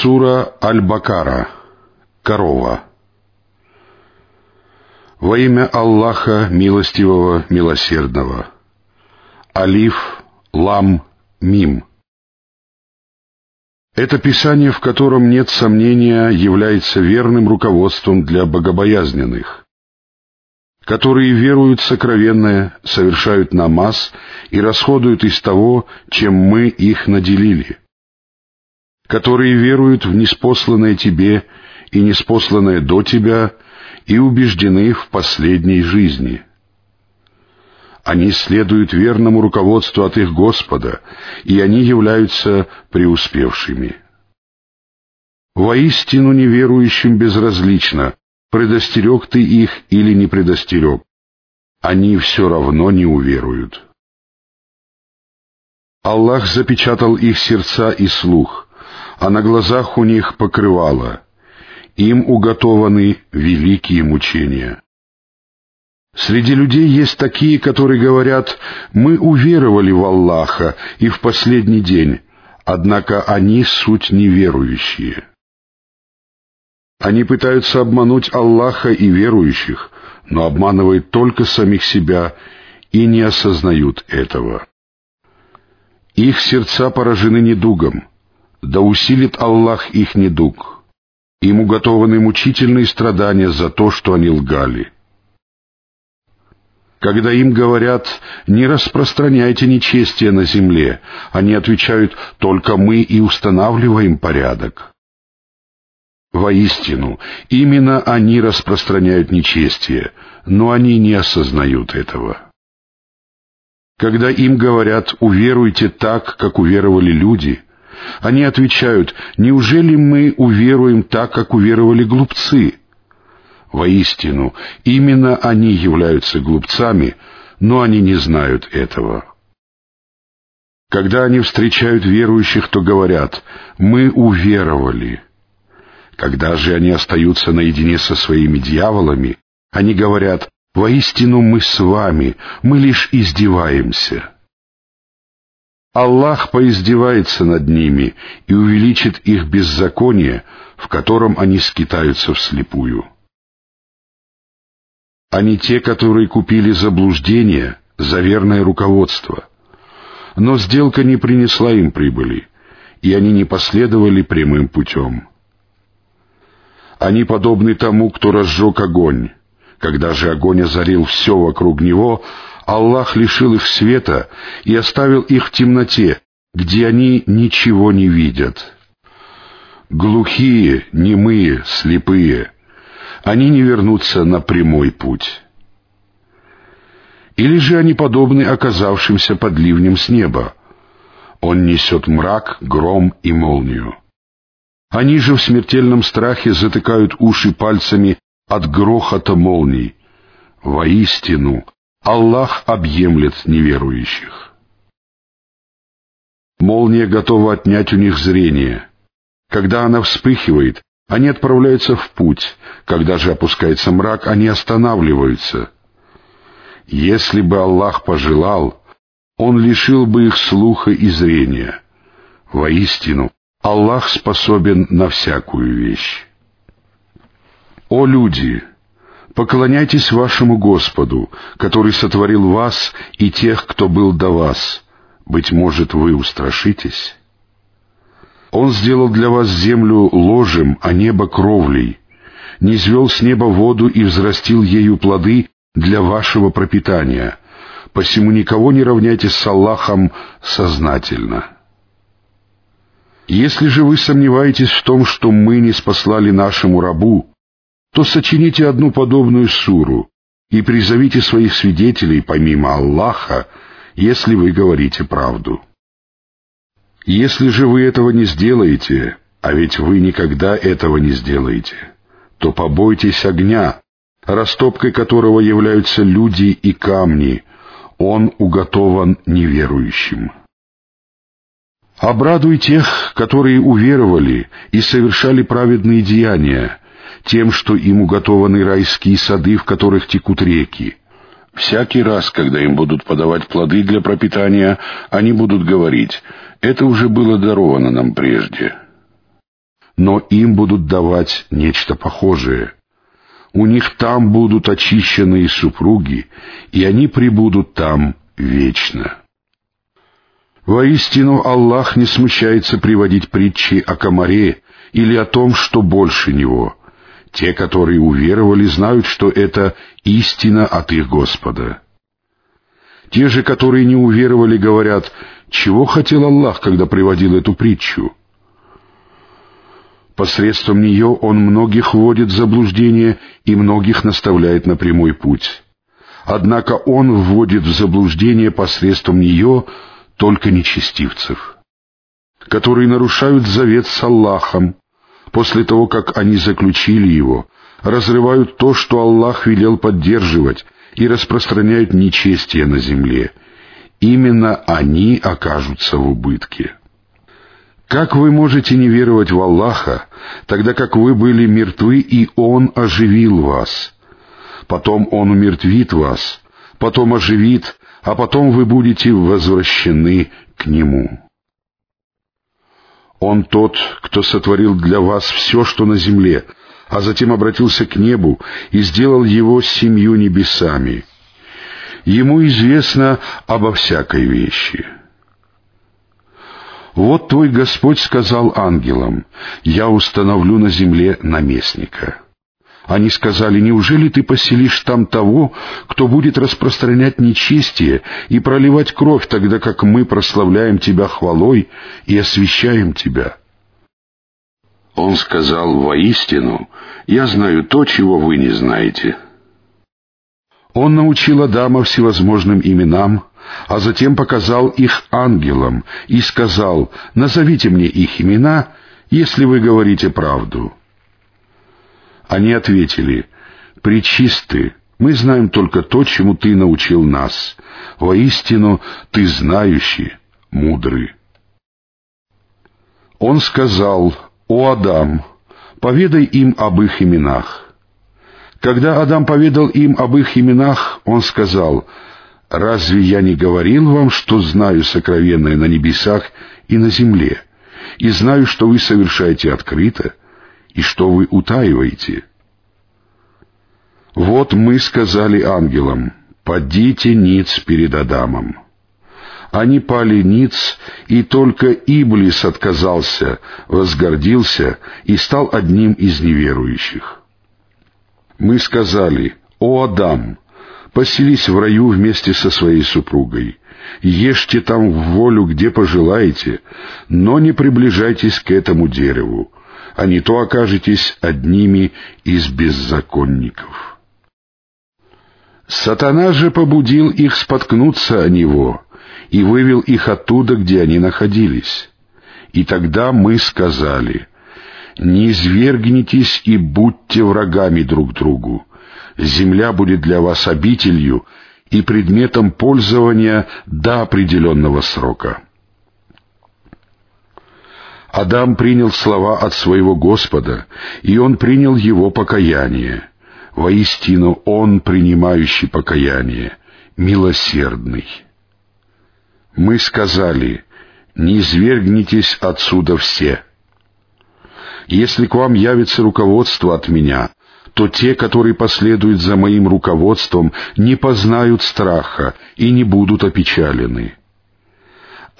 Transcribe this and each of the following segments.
Сура Аль-Бакара. Корова. Во имя Аллаха Милостивого, Милосердного. Алиф, Лам, Мим. Это писание, в котором нет сомнения, является верным руководством для богобоязненных, которые веруют сокровенное, совершают намаз и расходуют из того, чем мы их наделили, которые веруют в неспосланное тебе и неспосланное до тебя — и убеждены в последней жизни. Они следуют верному руководству от их Господа, и они являются преуспевшими. Воистину неверующим безразлично, предостерег ты их или не предостерег. Они все равно не уверуют. Аллах запечатал их сердца и слух, а на глазах у них покрывало — им уготованы великие мучения. Среди людей есть такие, которые говорят, мы уверовали в Аллаха и в последний день, однако они суть неверующие. Они пытаются обмануть Аллаха и верующих, но обманывают только самих себя и не осознают этого. Их сердца поражены недугом, да усилит Аллах их недуг. Им уготованы мучительные страдания за то, что они лгали. Когда им говорят «не распространяйте нечестие на земле», они отвечают «только мы и устанавливаем порядок». Воистину, именно они распространяют нечестие, но они не осознают этого. Когда им говорят «уверуйте так, как уверовали люди», они отвечают, неужели мы уверуем так, как уверовали глупцы? Воистину, именно они являются глупцами, но они не знают этого. Когда они встречают верующих, то говорят, мы уверовали. Когда же они остаются наедине со своими дьяволами, они говорят, воистину мы с вами, мы лишь издеваемся. Аллах поиздевается над ними и увеличит их беззаконие, в котором они скитаются вслепую. Они те, которые купили заблуждение за верное руководство. Но сделка не принесла им прибыли, и они не последовали прямым путем. Они подобны тому, кто разжег огонь. Когда же огонь озарил все вокруг него, Аллах лишил их света и оставил их в темноте, где они ничего не видят. Глухие, немые, слепые, они не вернутся на прямой путь. Или же они подобны оказавшимся под ливнем с неба. Он несет мрак, гром и молнию. Они же в смертельном страхе затыкают уши пальцами от грохота молний. Воистину, Аллах объемлет неверующих. Молния готова отнять у них зрение. Когда она вспыхивает, они отправляются в путь. Когда же опускается мрак, они останавливаются. Если бы Аллах пожелал, Он лишил бы их слуха и зрения. Воистину, Аллах способен на всякую вещь. О люди! Поклоняйтесь вашему Господу, который сотворил вас и тех, кто был до вас. Быть может, вы устрашитесь? Он сделал для вас землю ложем, а небо кровлей, не звел с неба воду и взрастил ею плоды для вашего пропитания. Посему никого не равняйте с Аллахом сознательно. Если же вы сомневаетесь в том, что мы не спаслали нашему рабу, то сочините одну подобную суру и призовите своих свидетелей помимо Аллаха, если вы говорите правду. Если же вы этого не сделаете, а ведь вы никогда этого не сделаете, то побойтесь огня, растопкой которого являются люди и камни, он уготован неверующим. Обрадуй тех, которые уверовали и совершали праведные деяния, тем, что им уготованы райские сады, в которых текут реки. Всякий раз, когда им будут подавать плоды для пропитания, они будут говорить, это уже было даровано нам прежде. но им будут давать нечто похожее. У них там будут очищенные супруги, и они пребудут там вечно. Воистину Аллах не смущается приводить притчи о комаре или о том, что больше него. Те, которые уверовали, знают, что это истина от их Господа. Те же, которые не уверовали, говорят, чего хотел Аллах, когда приводил эту притчу? Посредством нее Он многих вводит в заблуждение и многих наставляет на прямой путь. Однако Он вводит в заблуждение посредством нее только нечестивцев, которые нарушают завет с Аллахом, после того, как они заключили его, разрывают то, что Аллах велел поддерживать, и распространяют нечестие на земле. Именно они окажутся в убытке. Как вы можете не веровать в Аллаха, тогда как вы были мертвы, и Он оживил вас? Потом Он умертвит вас, потом оживит, а потом вы будете возвращены к Нему. Он тот, кто сотворил для вас все, что на земле, а затем обратился к небу и сделал его семью небесами. Ему известно обо всякой вещи. Вот твой Господь сказал ангелам, «Я установлю на земле наместника». Они сказали, неужели ты поселишь там того, кто будет распространять нечестие и проливать кровь, тогда как мы прославляем тебя хвалой и освящаем тебя? Он сказал, воистину, я знаю то, чего вы не знаете. Он научил Адама всевозможным именам, а затем показал их ангелам и сказал, назовите мне их имена, если вы говорите правду. Они ответили, «Пречисты, мы знаем только то, чему ты научил нас. Воистину, ты знающий, мудрый». Он сказал, «О Адам, поведай им об их именах». Когда Адам поведал им об их именах, он сказал, «Разве я не говорил вам, что знаю сокровенное на небесах и на земле, и знаю, что вы совершаете открыто, и что вы утаиваете. Вот мы сказали ангелам, «Падите ниц перед Адамом». Они пали ниц, и только Иблис отказался, возгордился и стал одним из неверующих. Мы сказали, «О Адам, поселись в раю вместе со своей супругой, ешьте там в волю, где пожелаете, но не приближайтесь к этому дереву, а не то окажетесь одними из беззаконников. Сатана же побудил их споткнуться о него и вывел их оттуда, где они находились. И тогда мы сказали, «Не извергнитесь и будьте врагами друг другу. Земля будет для вас обителью и предметом пользования до определенного срока». Адам принял слова от своего Господа, и он принял его покаяние. Воистину он, принимающий покаяние, милосердный. Мы сказали, не извергнитесь отсюда все. Если к вам явится руководство от меня, то те, которые последуют за моим руководством, не познают страха и не будут опечалены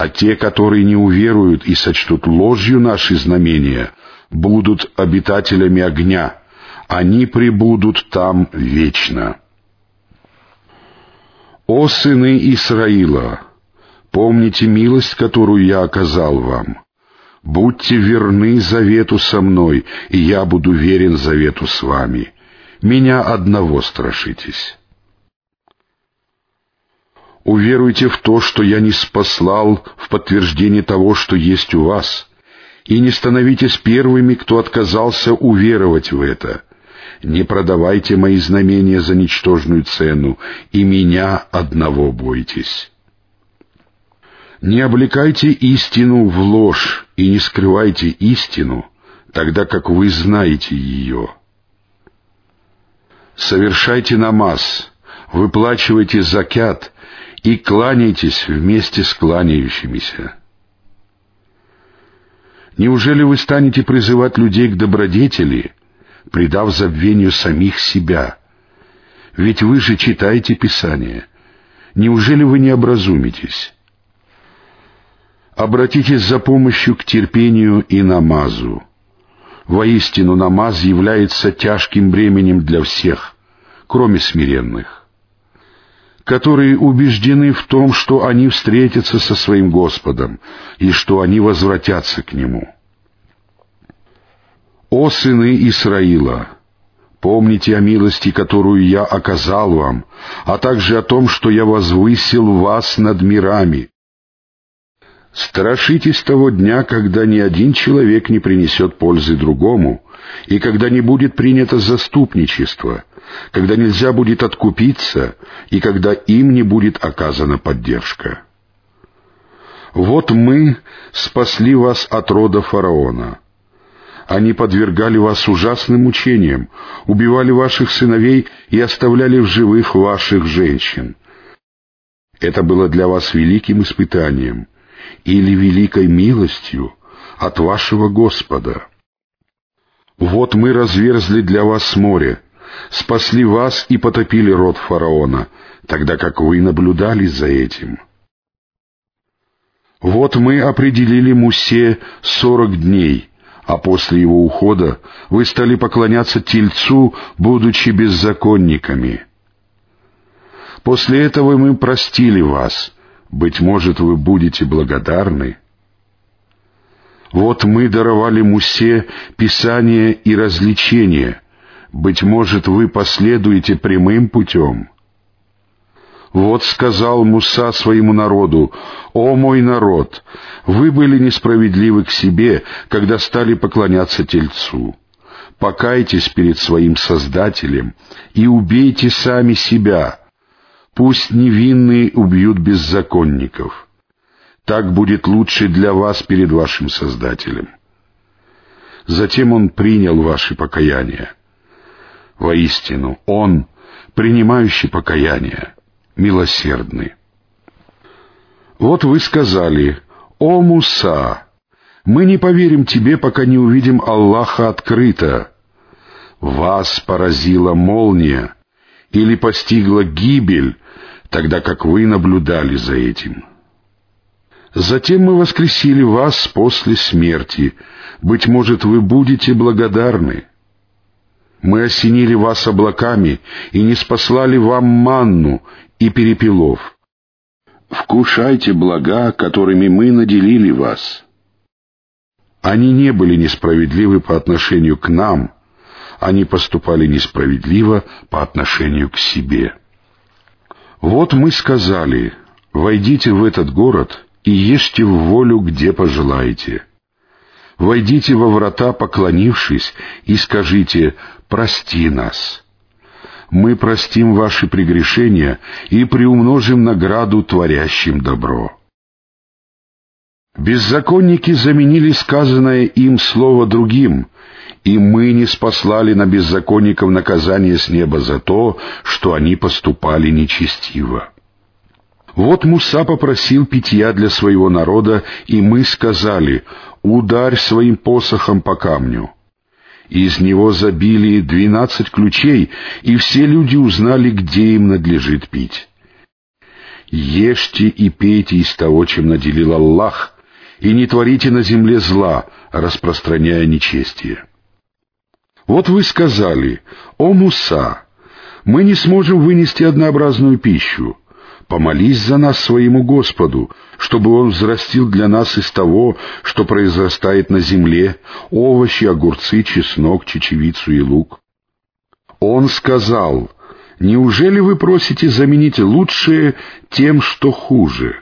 а те, которые не уверуют и сочтут ложью наши знамения, будут обитателями огня, они пребудут там вечно. О сыны Исраила, помните милость, которую я оказал вам. Будьте верны завету со мной, и я буду верен завету с вами. Меня одного страшитесь. Уверуйте в то, что я не спаслал в подтверждение того, что есть у вас, и не становитесь первыми, кто отказался уверовать в это. Не продавайте мои знамения за ничтожную цену, и меня одного бойтесь. Не облекайте истину в ложь и не скрывайте истину, тогда как вы знаете ее. Совершайте намаз, выплачивайте закят и кланяйтесь вместе с кланяющимися. Неужели вы станете призывать людей к добродетели, предав забвению самих себя? Ведь вы же читаете Писание. Неужели вы не образумитесь? Обратитесь за помощью к терпению и намазу. Воистину, намаз является тяжким бременем для всех, кроме смиренных, которые убеждены в том, что они встретятся со своим Господом и что они возвратятся к Нему. О сыны Исраила! Помните о милости, которую я оказал вам, а также о том, что я возвысил вас над мирами, Страшитесь того дня, когда ни один человек не принесет пользы другому, и когда не будет принято заступничество, когда нельзя будет откупиться, и когда им не будет оказана поддержка. Вот мы спасли вас от рода фараона. Они подвергали вас ужасным мучениям, убивали ваших сыновей и оставляли в живых ваших женщин. Это было для вас великим испытанием — или великой милостью от вашего Господа. Вот мы разверзли для вас море, спасли вас и потопили род фараона, тогда как вы наблюдали за этим. Вот мы определили Мусе сорок дней, а после его ухода вы стали поклоняться Тельцу, будучи беззаконниками. После этого мы простили вас — быть может, вы будете благодарны. Вот мы даровали Мусе Писание и развлечение. Быть может, вы последуете прямым путем. Вот сказал Муса своему народу, «О мой народ, вы были несправедливы к себе, когда стали поклоняться Тельцу. Покайтесь перед своим Создателем и убейте сами себя, Пусть невинные убьют беззаконников. Так будет лучше для вас перед вашим Создателем. Затем Он принял ваши покаяния. Воистину, Он, принимающий покаяние, милосердный. Вот вы сказали, «О, Муса, мы не поверим тебе, пока не увидим Аллаха открыто. Вас поразила молния, или постигла гибель, тогда как вы наблюдали за этим. Затем мы воскресили вас после смерти. Быть может, вы будете благодарны. Мы осенили вас облаками и не спаслали вам манну и перепелов. Вкушайте блага, которыми мы наделили вас. Они не были несправедливы по отношению к нам, они поступали несправедливо по отношению к себе. Вот мы сказали, войдите в этот город и ешьте в волю, где пожелаете. Войдите во врата, поклонившись, и скажите «Прости нас». Мы простим ваши прегрешения и приумножим награду творящим добро. Беззаконники заменили сказанное им слово другим, и мы не спаслали на беззаконников наказание с неба за то, что они поступали нечестиво. Вот Муса попросил питья для своего народа, и мы сказали, ударь своим посохом по камню. Из него забили двенадцать ключей, и все люди узнали, где им надлежит пить. Ешьте и пейте из того, чем наделил Аллах, и не творите на земле зла, распространяя нечестие. Вот вы сказали, «О Муса, мы не сможем вынести однообразную пищу. Помолись за нас своему Господу, чтобы Он взрастил для нас из того, что произрастает на земле, овощи, огурцы, чеснок, чечевицу и лук». Он сказал, «Неужели вы просите заменить лучшее тем, что хуже?»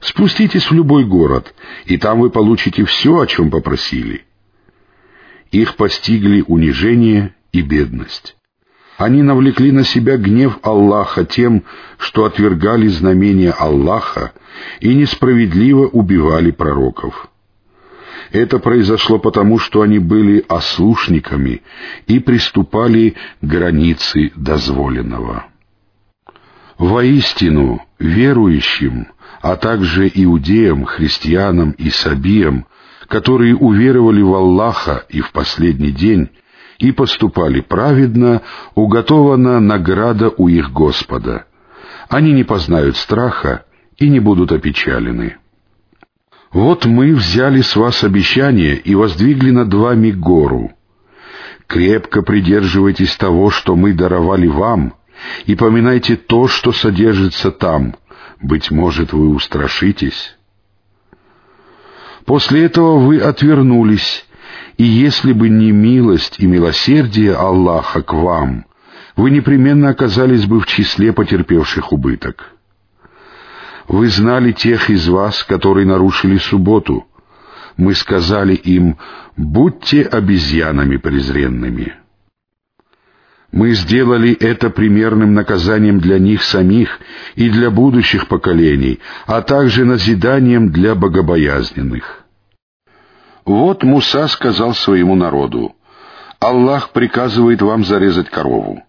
Спуститесь в любой город, и там вы получите все, о чем попросили. Их постигли унижение и бедность. Они навлекли на себя гнев Аллаха тем, что отвергали знамения Аллаха и несправедливо убивали пророков. Это произошло потому, что они были ослушниками и приступали к границе дозволенного. Воистину, верующим, а также иудеям, христианам и сабиям которые уверовали в Аллаха и в последний день, и поступали праведно, уготована награда у их Господа. Они не познают страха и не будут опечалены. Вот мы взяли с вас обещание и воздвигли над вами гору. Крепко придерживайтесь того, что мы даровали вам, и поминайте то, что содержится там. Быть может, вы устрашитесь. После этого вы отвернулись, и если бы не милость и милосердие Аллаха к вам, вы непременно оказались бы в числе потерпевших убыток. Вы знали тех из вас, которые нарушили субботу. Мы сказали им, будьте обезьянами презренными. Мы сделали это примерным наказанием для них самих и для будущих поколений, а также назиданием для богобоязненных. Вот Муса сказал своему народу, «Аллах приказывает вам зарезать корову».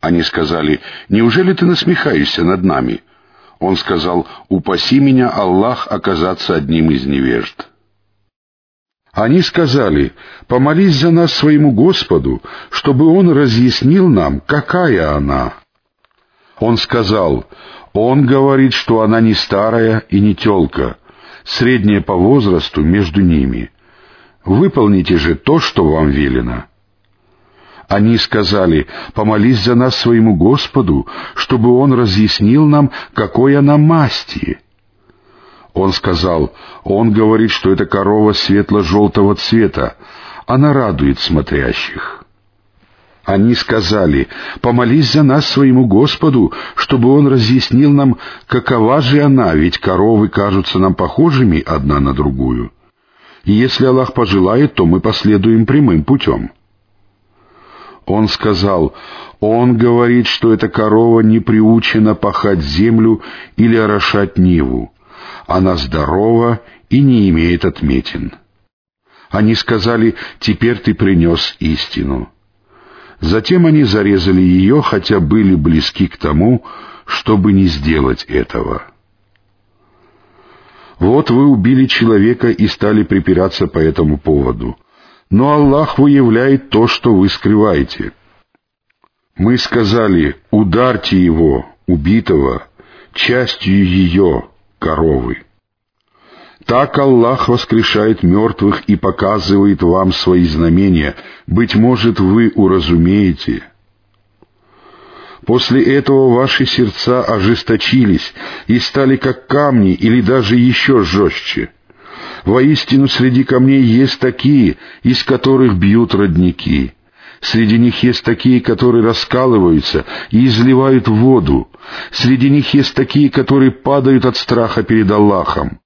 Они сказали, «Неужели ты насмехаешься над нами?» Он сказал, «Упаси меня, Аллах, оказаться одним из невежд». Они сказали, «Помолись за нас своему Господу, чтобы Он разъяснил нам, какая она». Он сказал, «Он говорит, что она не старая и не телка, средняя по возрасту между ними. Выполните же то, что вам велено». Они сказали, «Помолись за нас своему Господу, чтобы Он разъяснил нам, какой она масти». Он сказал, «Он говорит, что это корова светло-желтого цвета. Она радует смотрящих». Они сказали, «Помолись за нас своему Господу, чтобы Он разъяснил нам, какова же она, ведь коровы кажутся нам похожими одна на другую. И если Аллах пожелает, то мы последуем прямым путем». Он сказал, «Он говорит, что эта корова не приучена пахать землю или орошать ниву. Она здорова и не имеет отметин». Они сказали, «Теперь ты принес истину». Затем они зарезали ее, хотя были близки к тому, чтобы не сделать этого. Вот вы убили человека и стали припираться по этому поводу но Аллах выявляет то, что вы скрываете. Мы сказали, ударьте его, убитого, частью ее, коровы. Так Аллах воскрешает мертвых и показывает вам свои знамения. Быть может, вы уразумеете. После этого ваши сердца ожесточились и стали как камни или даже еще жестче. Воистину среди камней есть такие, из которых бьют родники. Среди них есть такие, которые раскалываются и изливают воду. Среди них есть такие, которые падают от страха перед Аллахом.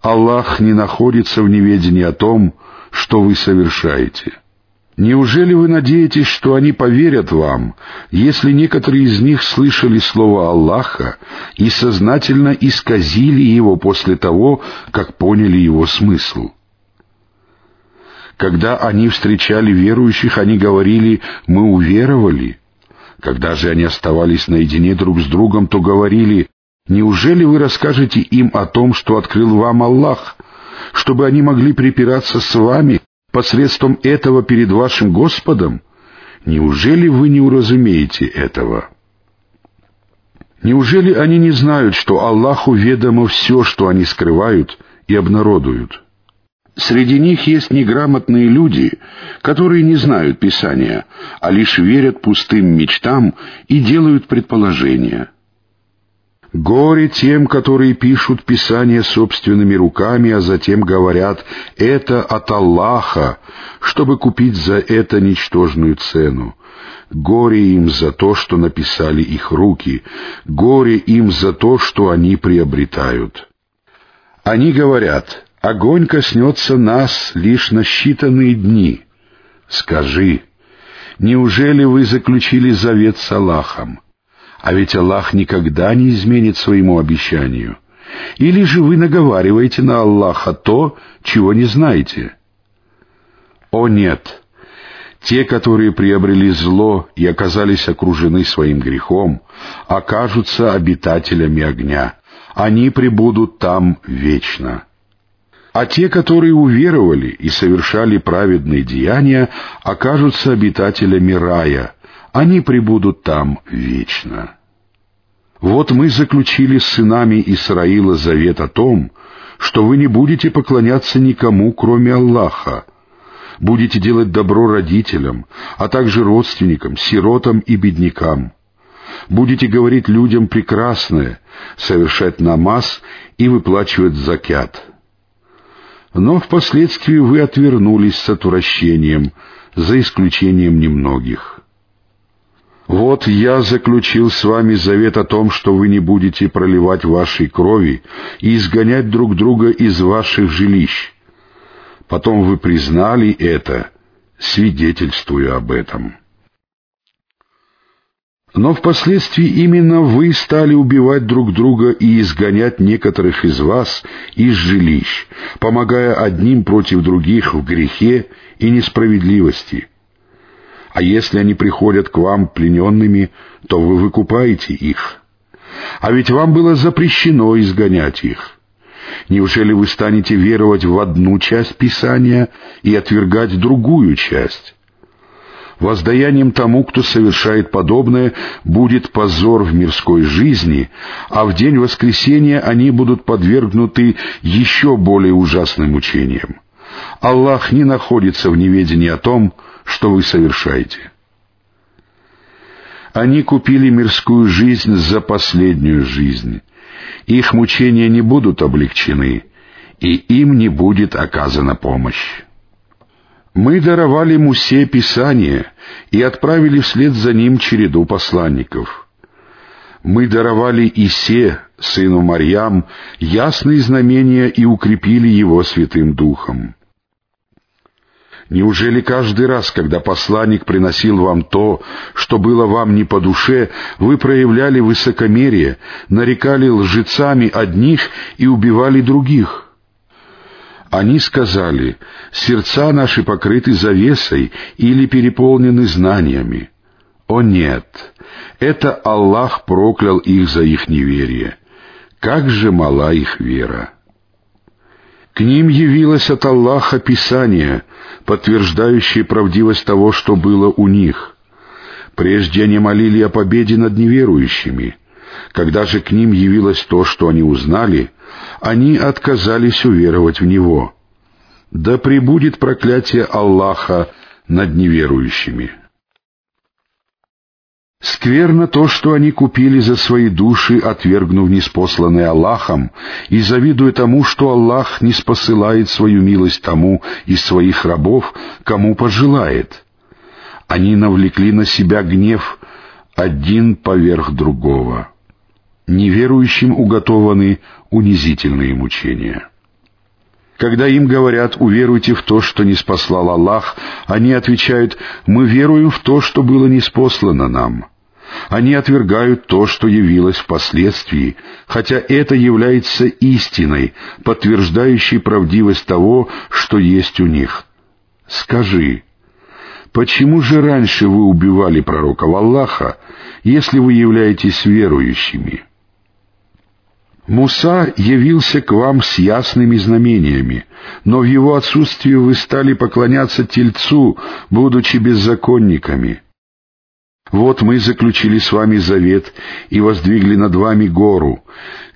Аллах не находится в неведении о том, что вы совершаете. Неужели вы надеетесь, что они поверят вам, если некоторые из них слышали слово Аллаха и сознательно исказили его после того, как поняли его смысл? Когда они встречали верующих, они говорили «мы уверовали». Когда же они оставались наедине друг с другом, то говорили «неужели вы расскажете им о том, что открыл вам Аллах, чтобы они могли припираться с вами посредством этого перед вашим Господом? Неужели вы не уразумеете этого? Неужели они не знают, что Аллаху ведомо все, что они скрывают и обнародуют? Среди них есть неграмотные люди, которые не знают Писания, а лишь верят пустым мечтам и делают предположения — Горе тем, которые пишут Писание собственными руками, а затем говорят «это от Аллаха», чтобы купить за это ничтожную цену. Горе им за то, что написали их руки, горе им за то, что они приобретают. Они говорят, огонь коснется нас лишь на считанные дни. Скажи, неужели вы заключили завет с Аллахом? А ведь Аллах никогда не изменит своему обещанию. Или же вы наговариваете на Аллаха то, чего не знаете? О нет! Те, которые приобрели зло и оказались окружены своим грехом, окажутся обитателями огня. Они пребудут там вечно. А те, которые уверовали и совершали праведные деяния, окажутся обитателями рая. Они пребудут там вечно. Вот мы заключили с сынами Исраила завет о том, что вы не будете поклоняться никому, кроме Аллаха, будете делать добро родителям, а также родственникам, сиротам и беднякам. Будете говорить людям прекрасное, совершать намаз и выплачивать закят. Но впоследствии вы отвернулись с отвращением, за исключением немногих. Вот я заключил с вами завет о том, что вы не будете проливать вашей крови и изгонять друг друга из ваших жилищ, Потом вы признали это, свидетельствуя об этом. Но впоследствии именно вы стали убивать друг друга и изгонять некоторых из вас из жилищ, помогая одним против других в грехе и несправедливости. А если они приходят к вам плененными, то вы выкупаете их. А ведь вам было запрещено изгонять их. Неужели вы станете веровать в одну часть Писания и отвергать другую часть? Воздаянием тому, кто совершает подобное, будет позор в мирской жизни, а в день воскресения они будут подвергнуты еще более ужасным мучениям. Аллах не находится в неведении о том, что вы совершаете. Они купили мирскую жизнь за последнюю жизнь, их мучения не будут облегчены, и им не будет оказана помощь. Мы даровали Мусе Писание и отправили вслед за ним череду посланников. Мы даровали Исе, сыну Марьям, ясные знамения и укрепили его Святым Духом. Неужели каждый раз, когда посланник приносил вам то, что было вам не по душе, вы проявляли высокомерие, нарекали лжецами одних и убивали других? Они сказали, сердца наши покрыты завесой или переполнены знаниями. О нет, это Аллах проклял их за их неверие. Как же мала их вера! К ним явилось от Аллаха Писание, подтверждающее правдивость того, что было у них. Прежде они молили о победе над неверующими. Когда же к ним явилось то, что они узнали, они отказались уверовать в Него. Да пребудет проклятие Аллаха над неверующими. Скверно то, что они купили за свои души, отвергнув неспосланное Аллахом, и завидуя тому, что Аллах не спосылает свою милость тому из своих рабов, кому пожелает. Они навлекли на себя гнев один поверх другого. Неверующим уготованы унизительные мучения. Когда им говорят «уверуйте в то, что не спаслал Аллах», они отвечают «мы веруем в то, что было неспослано нам». Они отвергают то, что явилось впоследствии, хотя это является истиной, подтверждающей правдивость того, что есть у них. Скажи, почему же раньше вы убивали пророков Аллаха, если вы являетесь верующими?» Муса явился к вам с ясными знамениями, но в его отсутствии вы стали поклоняться Тельцу, будучи беззаконниками. Вот мы заключили с вами завет и воздвигли над вами гору.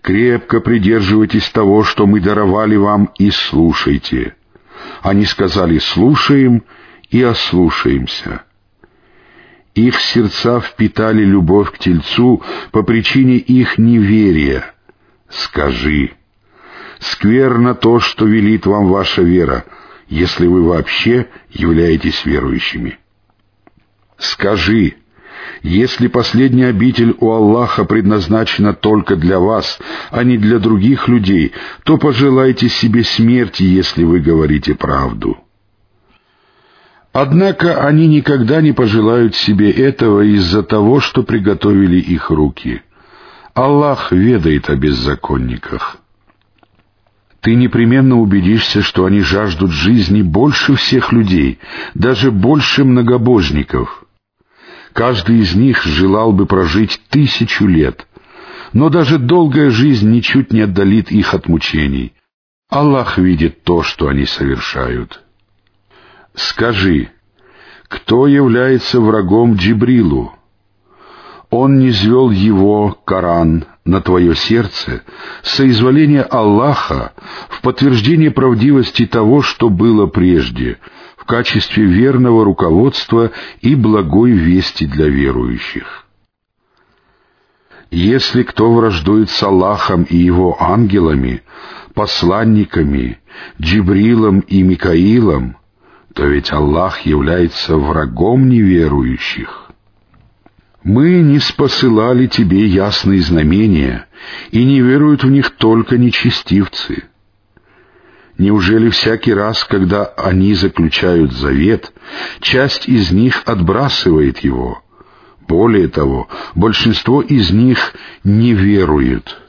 Крепко придерживайтесь того, что мы даровали вам, и слушайте. Они сказали «слушаем» и «ослушаемся». Их сердца впитали любовь к Тельцу по причине их неверия. Скажи, скверно то, что велит вам ваша вера, если вы вообще являетесь верующими. Скажи, если последняя обитель у Аллаха предназначена только для вас, а не для других людей, то пожелайте себе смерти, если вы говорите правду. Однако они никогда не пожелают себе этого из-за того, что приготовили их руки. Аллах ведает о беззаконниках. Ты непременно убедишься, что они жаждут жизни больше всех людей, даже больше многобожников — Каждый из них желал бы прожить тысячу лет, но даже долгая жизнь ничуть не отдалит их от мучений. Аллах видит то, что они совершают. Скажи, кто является врагом Джибрилу? Он не звел его, Коран, на твое сердце, соизволение Аллаха в подтверждение правдивости того, что было прежде, качестве верного руководства и благой вести для верующих. Если кто враждует с Аллахом и его ангелами, посланниками, Джибрилом и Микаилом, то ведь Аллах является врагом неверующих. Мы не спосылали тебе ясные знамения, и не веруют в них только нечестивцы. Неужели всякий раз, когда они заключают завет, часть из них отбрасывает его? Более того, большинство из них не веруют.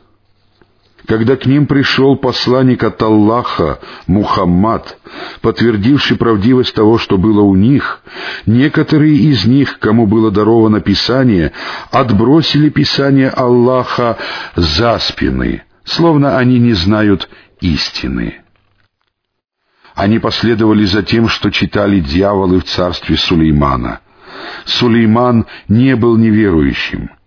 Когда к ним пришел посланник от Аллаха, Мухаммад, подтвердивший правдивость того, что было у них, некоторые из них, кому было даровано Писание, отбросили Писание Аллаха за спины, словно они не знают истины. Они последовали за тем, что читали дьяволы в царстве Сулеймана. Сулейман не был неверующим —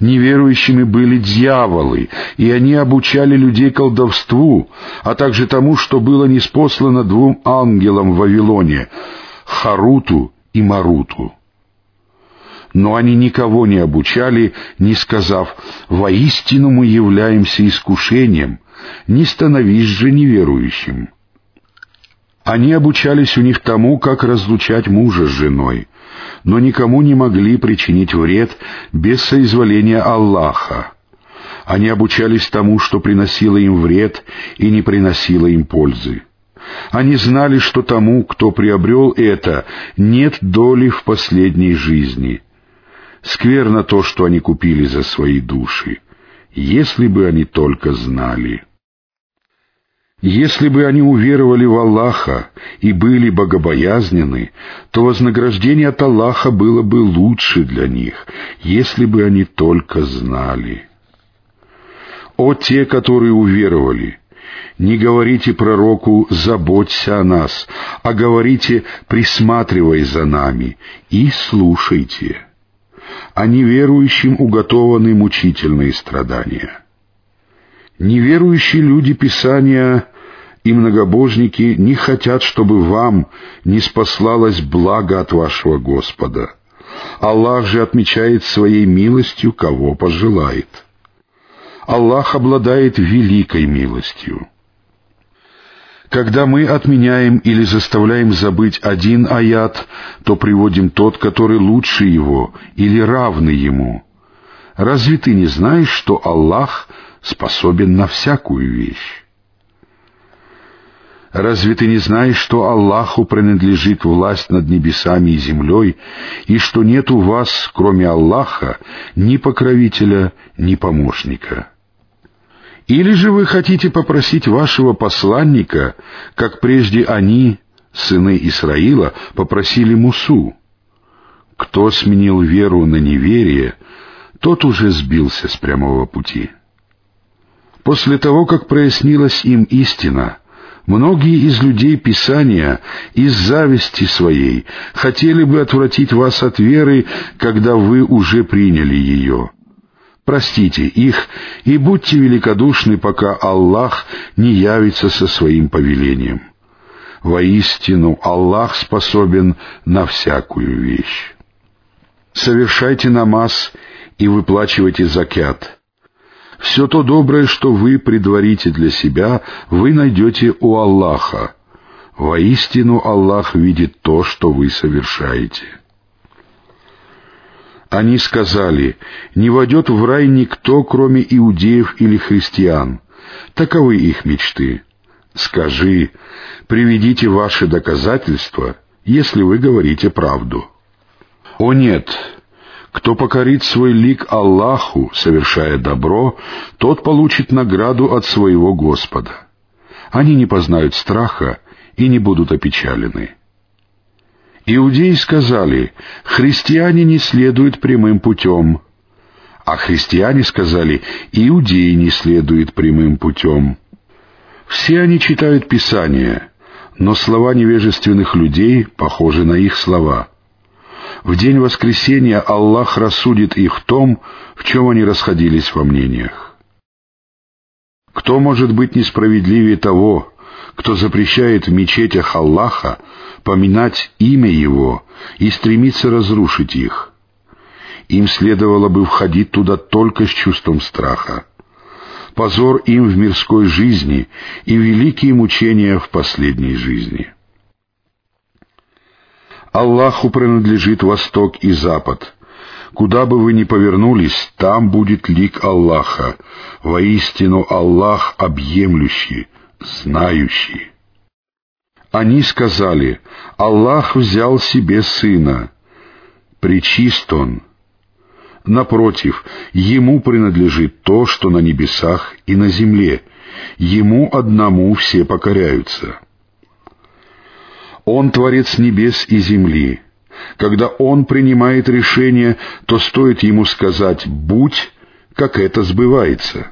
Неверующими были дьяволы, и они обучали людей колдовству, а также тому, что было неспослано двум ангелам в Вавилоне — Харуту и Маруту. Но они никого не обучали, не сказав «Воистину мы являемся искушением, не становись же неверующим». Они обучались у них тому, как разлучать мужа с женой, но никому не могли причинить вред без соизволения Аллаха. Они обучались тому, что приносило им вред и не приносило им пользы. Они знали, что тому, кто приобрел это, нет доли в последней жизни. Скверно то, что они купили за свои души, если бы они только знали. Если бы они уверовали в Аллаха и были богобоязнены, то вознаграждение от Аллаха было бы лучше для них, если бы они только знали. О те, которые уверовали! Не говорите пророку «заботься о нас», а говорите «присматривай за нами» и слушайте. А неверующим уготованы мучительные страдания. Неверующие люди Писания и многобожники не хотят, чтобы вам не спаслалось благо от вашего Господа. Аллах же отмечает своей милостью, кого пожелает. Аллах обладает великой милостью. Когда мы отменяем или заставляем забыть один аят, то приводим тот, который лучше его или равный ему. Разве ты не знаешь, что Аллах — способен на всякую вещь. Разве ты не знаешь, что Аллаху принадлежит власть над небесами и землей, и что нет у вас, кроме Аллаха, ни покровителя, ни помощника? Или же вы хотите попросить вашего посланника, как прежде они, сыны Исраила, попросили Мусу? Кто сменил веру на неверие, тот уже сбился с прямого пути. После того, как прояснилась им истина, многие из людей Писания из зависти своей хотели бы отвратить вас от веры, когда вы уже приняли ее. Простите их и будьте великодушны, пока Аллах не явится со своим повелением. Воистину, Аллах способен на всякую вещь. Совершайте намаз и выплачивайте закят — все то доброе, что вы предварите для себя, вы найдете у Аллаха. Воистину Аллах видит то, что вы совершаете. Они сказали, не войдет в рай никто, кроме иудеев или христиан. Таковы их мечты. Скажи, приведите ваши доказательства, если вы говорите правду. О нет, кто покорит свой лик Аллаху, совершая добро, тот получит награду от своего Господа. Они не познают страха и не будут опечалены. Иудеи сказали, христиане не следуют прямым путем. А христиане сказали, иудеи не следуют прямым путем. Все они читают Писание, но слова невежественных людей похожи на их слова. В день воскресения Аллах рассудит их том, в чем они расходились во мнениях. Кто может быть несправедливее того, кто запрещает в мечетях Аллаха поминать имя Его и стремится разрушить их? Им следовало бы входить туда только с чувством страха. Позор им в мирской жизни и великие мучения в последней жизни. Аллаху принадлежит восток и запад. Куда бы вы ни повернулись, там будет лик Аллаха. Воистину Аллах объемлющий, знающий. Они сказали, Аллах взял себе сына. Причист он. Напротив, ему принадлежит то, что на небесах и на земле. Ему одному все покоряются. Он творец небес и земли. Когда Он принимает решение, то стоит Ему сказать «будь», как это сбывается.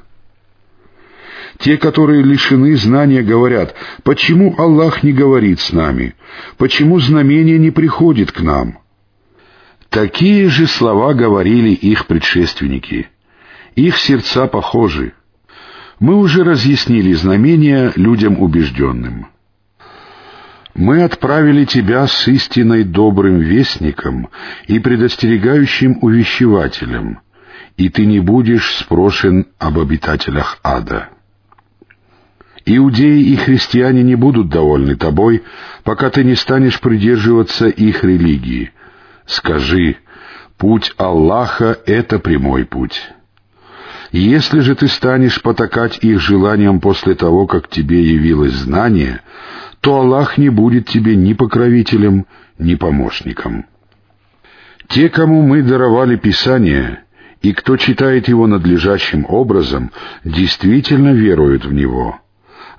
Те, которые лишены знания, говорят, почему Аллах не говорит с нами, почему знамение не приходит к нам. Такие же слова говорили их предшественники. Их сердца похожи. Мы уже разъяснили знамения людям убежденным. Мы отправили тебя с истиной добрым вестником и предостерегающим увещевателем, и ты не будешь спрошен об обитателях ада. Иудеи и христиане не будут довольны тобой, пока ты не станешь придерживаться их религии. Скажи, путь Аллаха — это прямой путь. Если же ты станешь потакать их желаниям после того, как тебе явилось знание — то Аллах не будет тебе ни покровителем, ни помощником. Те, кому мы даровали Писание, и кто читает его надлежащим образом, действительно веруют в него,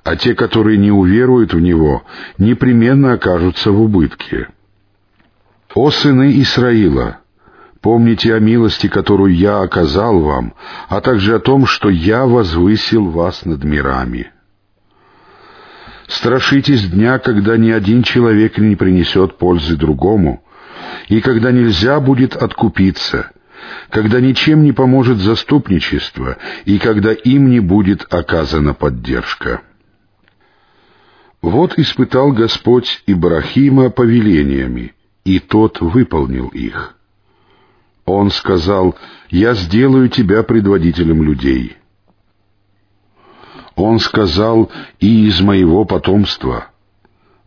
а те, которые не уверуют в него, непременно окажутся в убытке. О сыны Исраила! Помните о милости, которую я оказал вам, а также о том, что я возвысил вас над мирами. Страшитесь дня, когда ни один человек не принесет пользы другому, и когда нельзя будет откупиться, когда ничем не поможет заступничество, и когда им не будет оказана поддержка. Вот испытал Господь Ибрахима повелениями, и тот выполнил их. Он сказал, «Я сделаю тебя предводителем людей». Он сказал, и из моего потомства.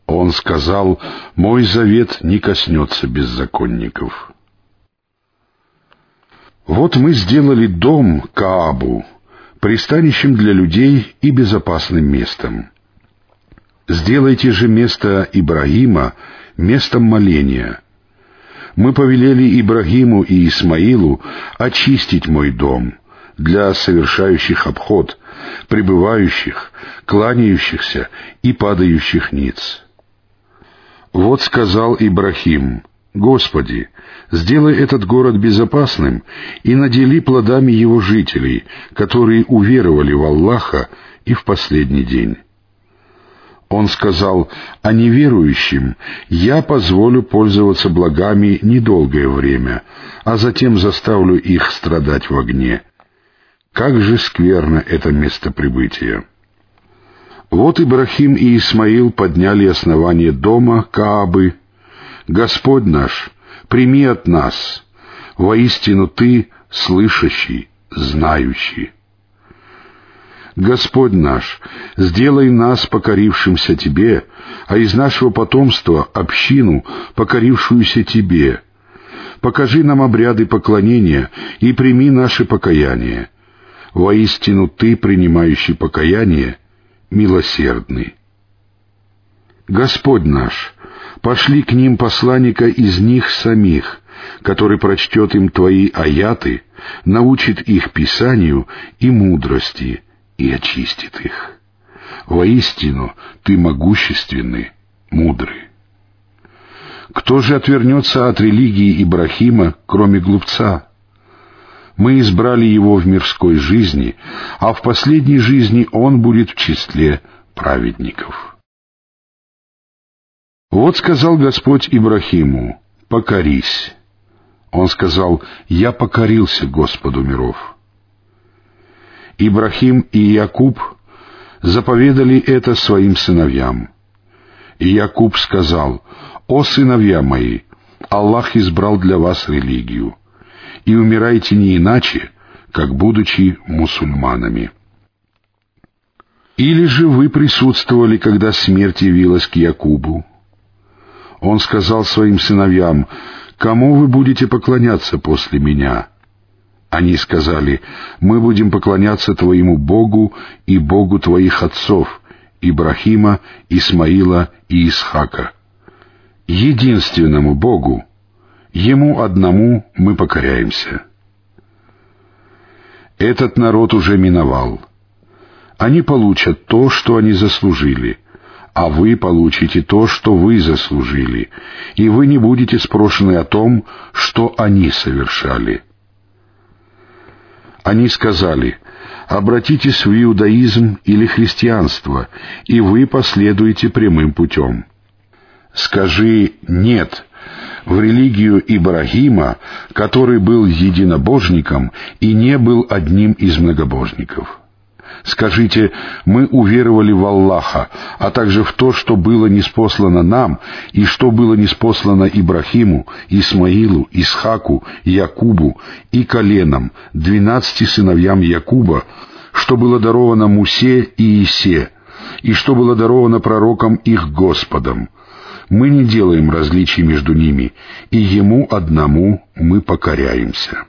Он сказал, мой завет не коснется беззаконников. Вот мы сделали дом Каабу, пристанищем для людей и безопасным местом. Сделайте же место Ибрагима местом моления. Мы повелели Ибрагиму и Исмаилу очистить мой дом для совершающих обход, пребывающих, кланяющихся и падающих ниц. Вот сказал Ибрахим, «Господи, сделай этот город безопасным и надели плодами его жителей, которые уверовали в Аллаха и в последний день». Он сказал, «А неверующим я позволю пользоваться благами недолгое время, а затем заставлю их страдать в огне. Как же скверно это место прибытия! Вот Ибрахим и Исмаил подняли основание дома Каабы. Господь наш, прими от нас, воистину Ты слышащий, знающий. Господь наш, сделай нас покорившимся Тебе, а из нашего потомства общину, покорившуюся Тебе. Покажи нам обряды поклонения и прими наше покаяние. Воистину Ты, принимающий покаяние, милосердный. Господь наш, пошли к ним посланника из них самих, который прочтет им Твои аяты, научит их писанию и мудрости и очистит их. Воистину Ты могущественный, мудрый. Кто же отвернется от религии Ибрахима, кроме глупца? Мы избрали его в мирской жизни, а в последней жизни он будет в числе праведников. Вот сказал Господь Ибрахиму, «Покорись». Он сказал, «Я покорился Господу миров». Ибрахим и Якуб заповедали это своим сыновьям. И Якуб сказал, «О сыновья мои, Аллах избрал для вас религию, и умирайте не иначе, как будучи мусульманами». Или же вы присутствовали, когда смерть явилась к Якубу? Он сказал своим сыновьям, «Кому вы будете поклоняться после меня?» Они сказали, «Мы будем поклоняться Твоему Богу и Богу Твоих отцов, Ибрахима, Исмаила и Исхака. Единственному Богу, Ему одному мы покоряемся». Этот народ уже миновал. Они получат то, что они заслужили, а вы получите то, что вы заслужили, и вы не будете спрошены о том, что они совершали. Они сказали, обратитесь в иудаизм или христианство, и вы последуете прямым путем. Скажи «нет» в религию Ибрагима, который был единобожником и не был одним из многобожников. Скажите, мы уверовали в Аллаха, а также в то, что было неспослано нам, и что было неспослано Ибрахиму, Исмаилу, Исхаку, Якубу и коленам, двенадцати сыновьям Якуба, что было даровано Мусе и Исе, и что было даровано пророкам их Господом. Мы не делаем различий между ними, и Ему одному мы покоряемся».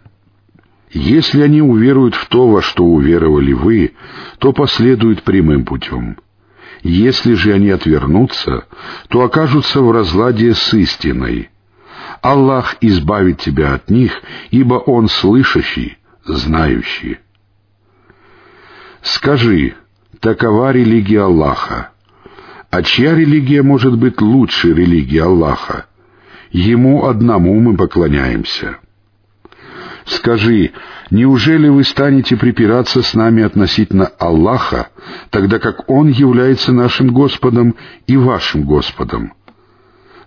Если они уверуют в то, во что уверовали вы, то последуют прямым путем. Если же они отвернутся, то окажутся в разладе с истиной. Аллах избавит тебя от них, ибо Он слышащий, знающий. Скажи, такова религия Аллаха. А чья религия может быть лучше религии Аллаха? Ему одному мы поклоняемся. Скажи, неужели вы станете припираться с нами относительно Аллаха, тогда как Он является нашим Господом и вашим Господом?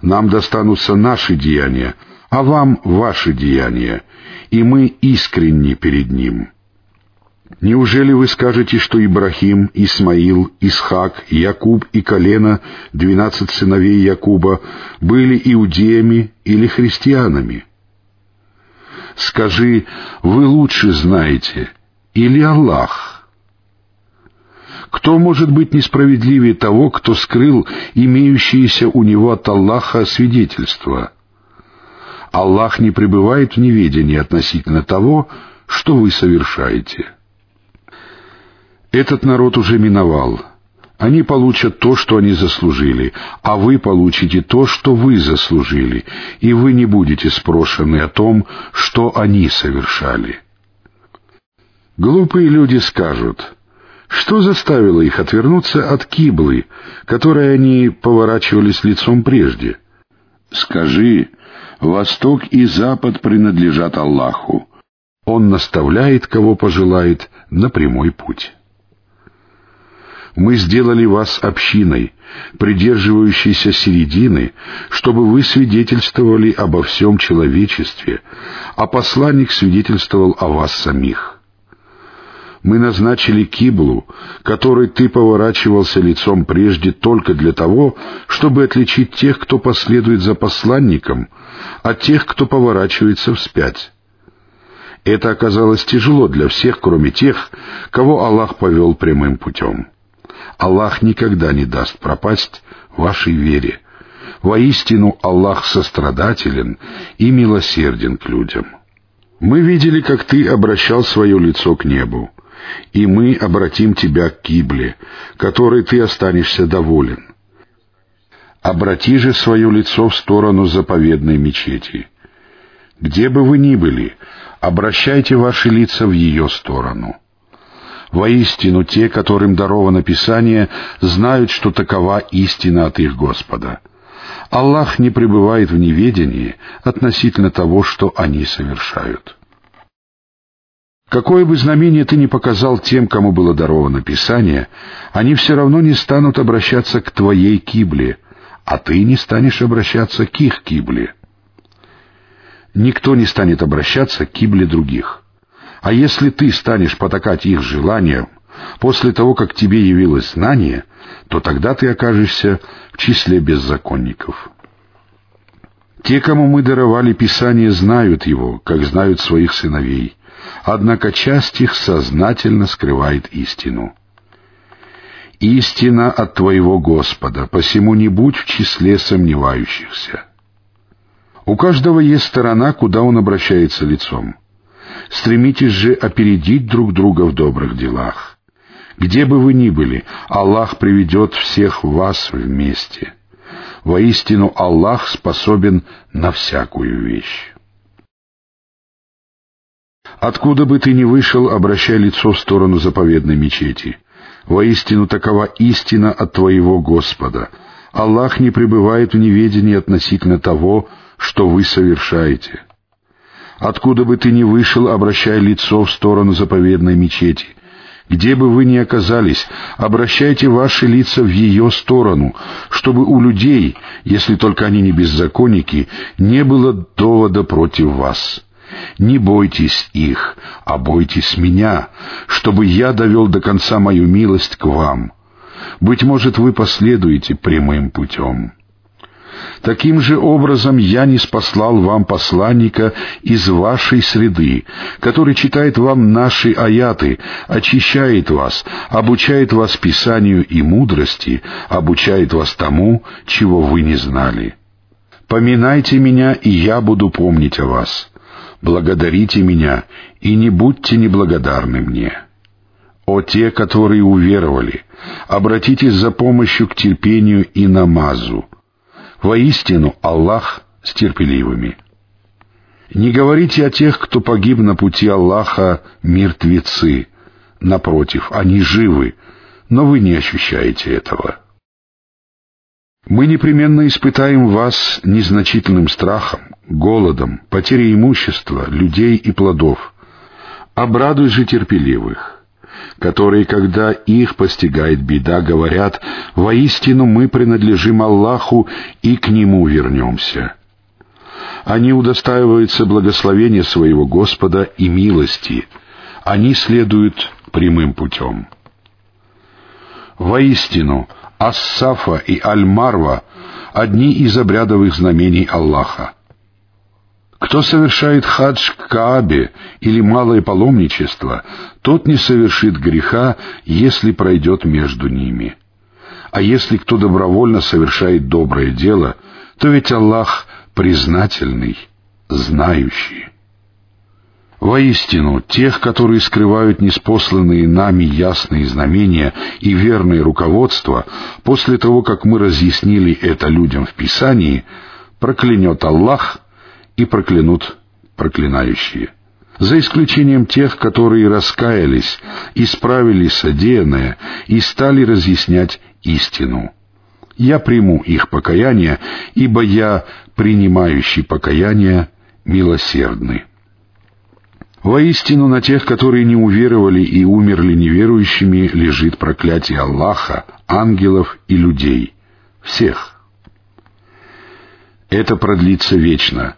Нам достанутся наши деяния, а вам ваши деяния, и мы искренни перед Ним. Неужели вы скажете, что Ибрахим, Исмаил, Исхак, Якуб и Колено, двенадцать сыновей Якуба, были иудеями или христианами? Скажи, вы лучше знаете, или Аллах? Кто может быть несправедливее того, кто скрыл имеющиеся у него от Аллаха свидетельства? Аллах не пребывает в неведении относительно того, что вы совершаете. Этот народ уже миновал — они получат то, что они заслужили, а вы получите то, что вы заслужили, и вы не будете спрошены о том, что они совершали. Глупые люди скажут, что заставило их отвернуться от киблы, которой они поворачивались лицом прежде? Скажи, восток и запад принадлежат Аллаху. Он наставляет, кого пожелает, на прямой путь. Мы сделали вас общиной, придерживающейся середины, чтобы вы свидетельствовали обо всем человечестве, а посланник свидетельствовал о вас самих. Мы назначили киблу, которой ты поворачивался лицом прежде только для того, чтобы отличить тех, кто последует за посланником, от тех, кто поворачивается вспять. Это оказалось тяжело для всех, кроме тех, кого Аллах повел прямым путем. Аллах никогда не даст пропасть вашей вере. Воистину Аллах сострадателен и милосерден к людям. Мы видели, как ты обращал свое лицо к небу, и мы обратим тебя к кибле, которой ты останешься доволен. Обрати же свое лицо в сторону заповедной мечети. Где бы вы ни были, обращайте ваши лица в ее сторону. Воистину, те, которым даровано Писание, знают, что такова истина от их Господа. Аллах не пребывает в неведении относительно того, что они совершают. Какое бы знамение ты ни показал тем, кому было даровано Писание, они все равно не станут обращаться к твоей кибле, а ты не станешь обращаться к их кибле. Никто не станет обращаться к кибле других. А если ты станешь потакать их желаниям, после того, как тебе явилось знание, то тогда ты окажешься в числе беззаконников. Те, кому мы даровали Писание, знают его, как знают своих сыновей, однако часть их сознательно скрывает истину. Истина от твоего Господа, посему не будь в числе сомневающихся. У каждого есть сторона, куда он обращается лицом. Стремитесь же опередить друг друга в добрых делах. Где бы вы ни были, Аллах приведет всех вас вместе. Воистину Аллах способен на всякую вещь. Откуда бы ты ни вышел, обращай лицо в сторону заповедной мечети. Воистину такова истина от твоего Господа. Аллах не пребывает в неведении относительно того, что вы совершаете. Откуда бы ты ни вышел, обращай лицо в сторону заповедной мечети. Где бы вы ни оказались, обращайте ваши лица в ее сторону, чтобы у людей, если только они не беззаконники, не было довода против вас. Не бойтесь их, а бойтесь меня, чтобы я довел до конца мою милость к вам. Быть может, вы последуете прямым путем. Таким же образом я не спаслал вам посланника из вашей среды, который читает вам наши аяты, очищает вас, обучает вас Писанию и мудрости, обучает вас тому, чего вы не знали. Поминайте меня, и я буду помнить о вас благодарите меня и не будьте неблагодарны мне. О те, которые уверовали, обратитесь за помощью к терпению и намазу. Воистину Аллах с терпеливыми. Не говорите о тех, кто погиб на пути Аллаха, мертвецы. Напротив, они живы, но вы не ощущаете этого. Мы непременно испытаем вас незначительным страхом, голодом, потерей имущества, людей и плодов. Обрадуй же терпеливых, которые, когда их постигает беда, говорят, «Воистину мы принадлежим Аллаху и к Нему вернемся». Они удостаиваются благословения своего Господа и милости. Они следуют прямым путем. Воистину, Ас-Сафа и Аль-Марва — одни из обрядовых знамений Аллаха. Кто совершает хадж к Каабе или малое паломничество, тот не совершит греха, если пройдет между ними. А если кто добровольно совершает доброе дело, то ведь Аллах признательный, знающий. Воистину, тех, которые скрывают неспосланные нами ясные знамения и верное руководство, после того, как мы разъяснили это людям в Писании, проклянет Аллах и проклянут проклинающие. За исключением тех, которые раскаялись, исправили содеянное и стали разъяснять истину. Я приму их покаяние, ибо я, принимающий покаяние, милосердный. Воистину на тех, которые не уверовали и умерли неверующими, лежит проклятие Аллаха, ангелов и людей. Всех. Это продлится вечно.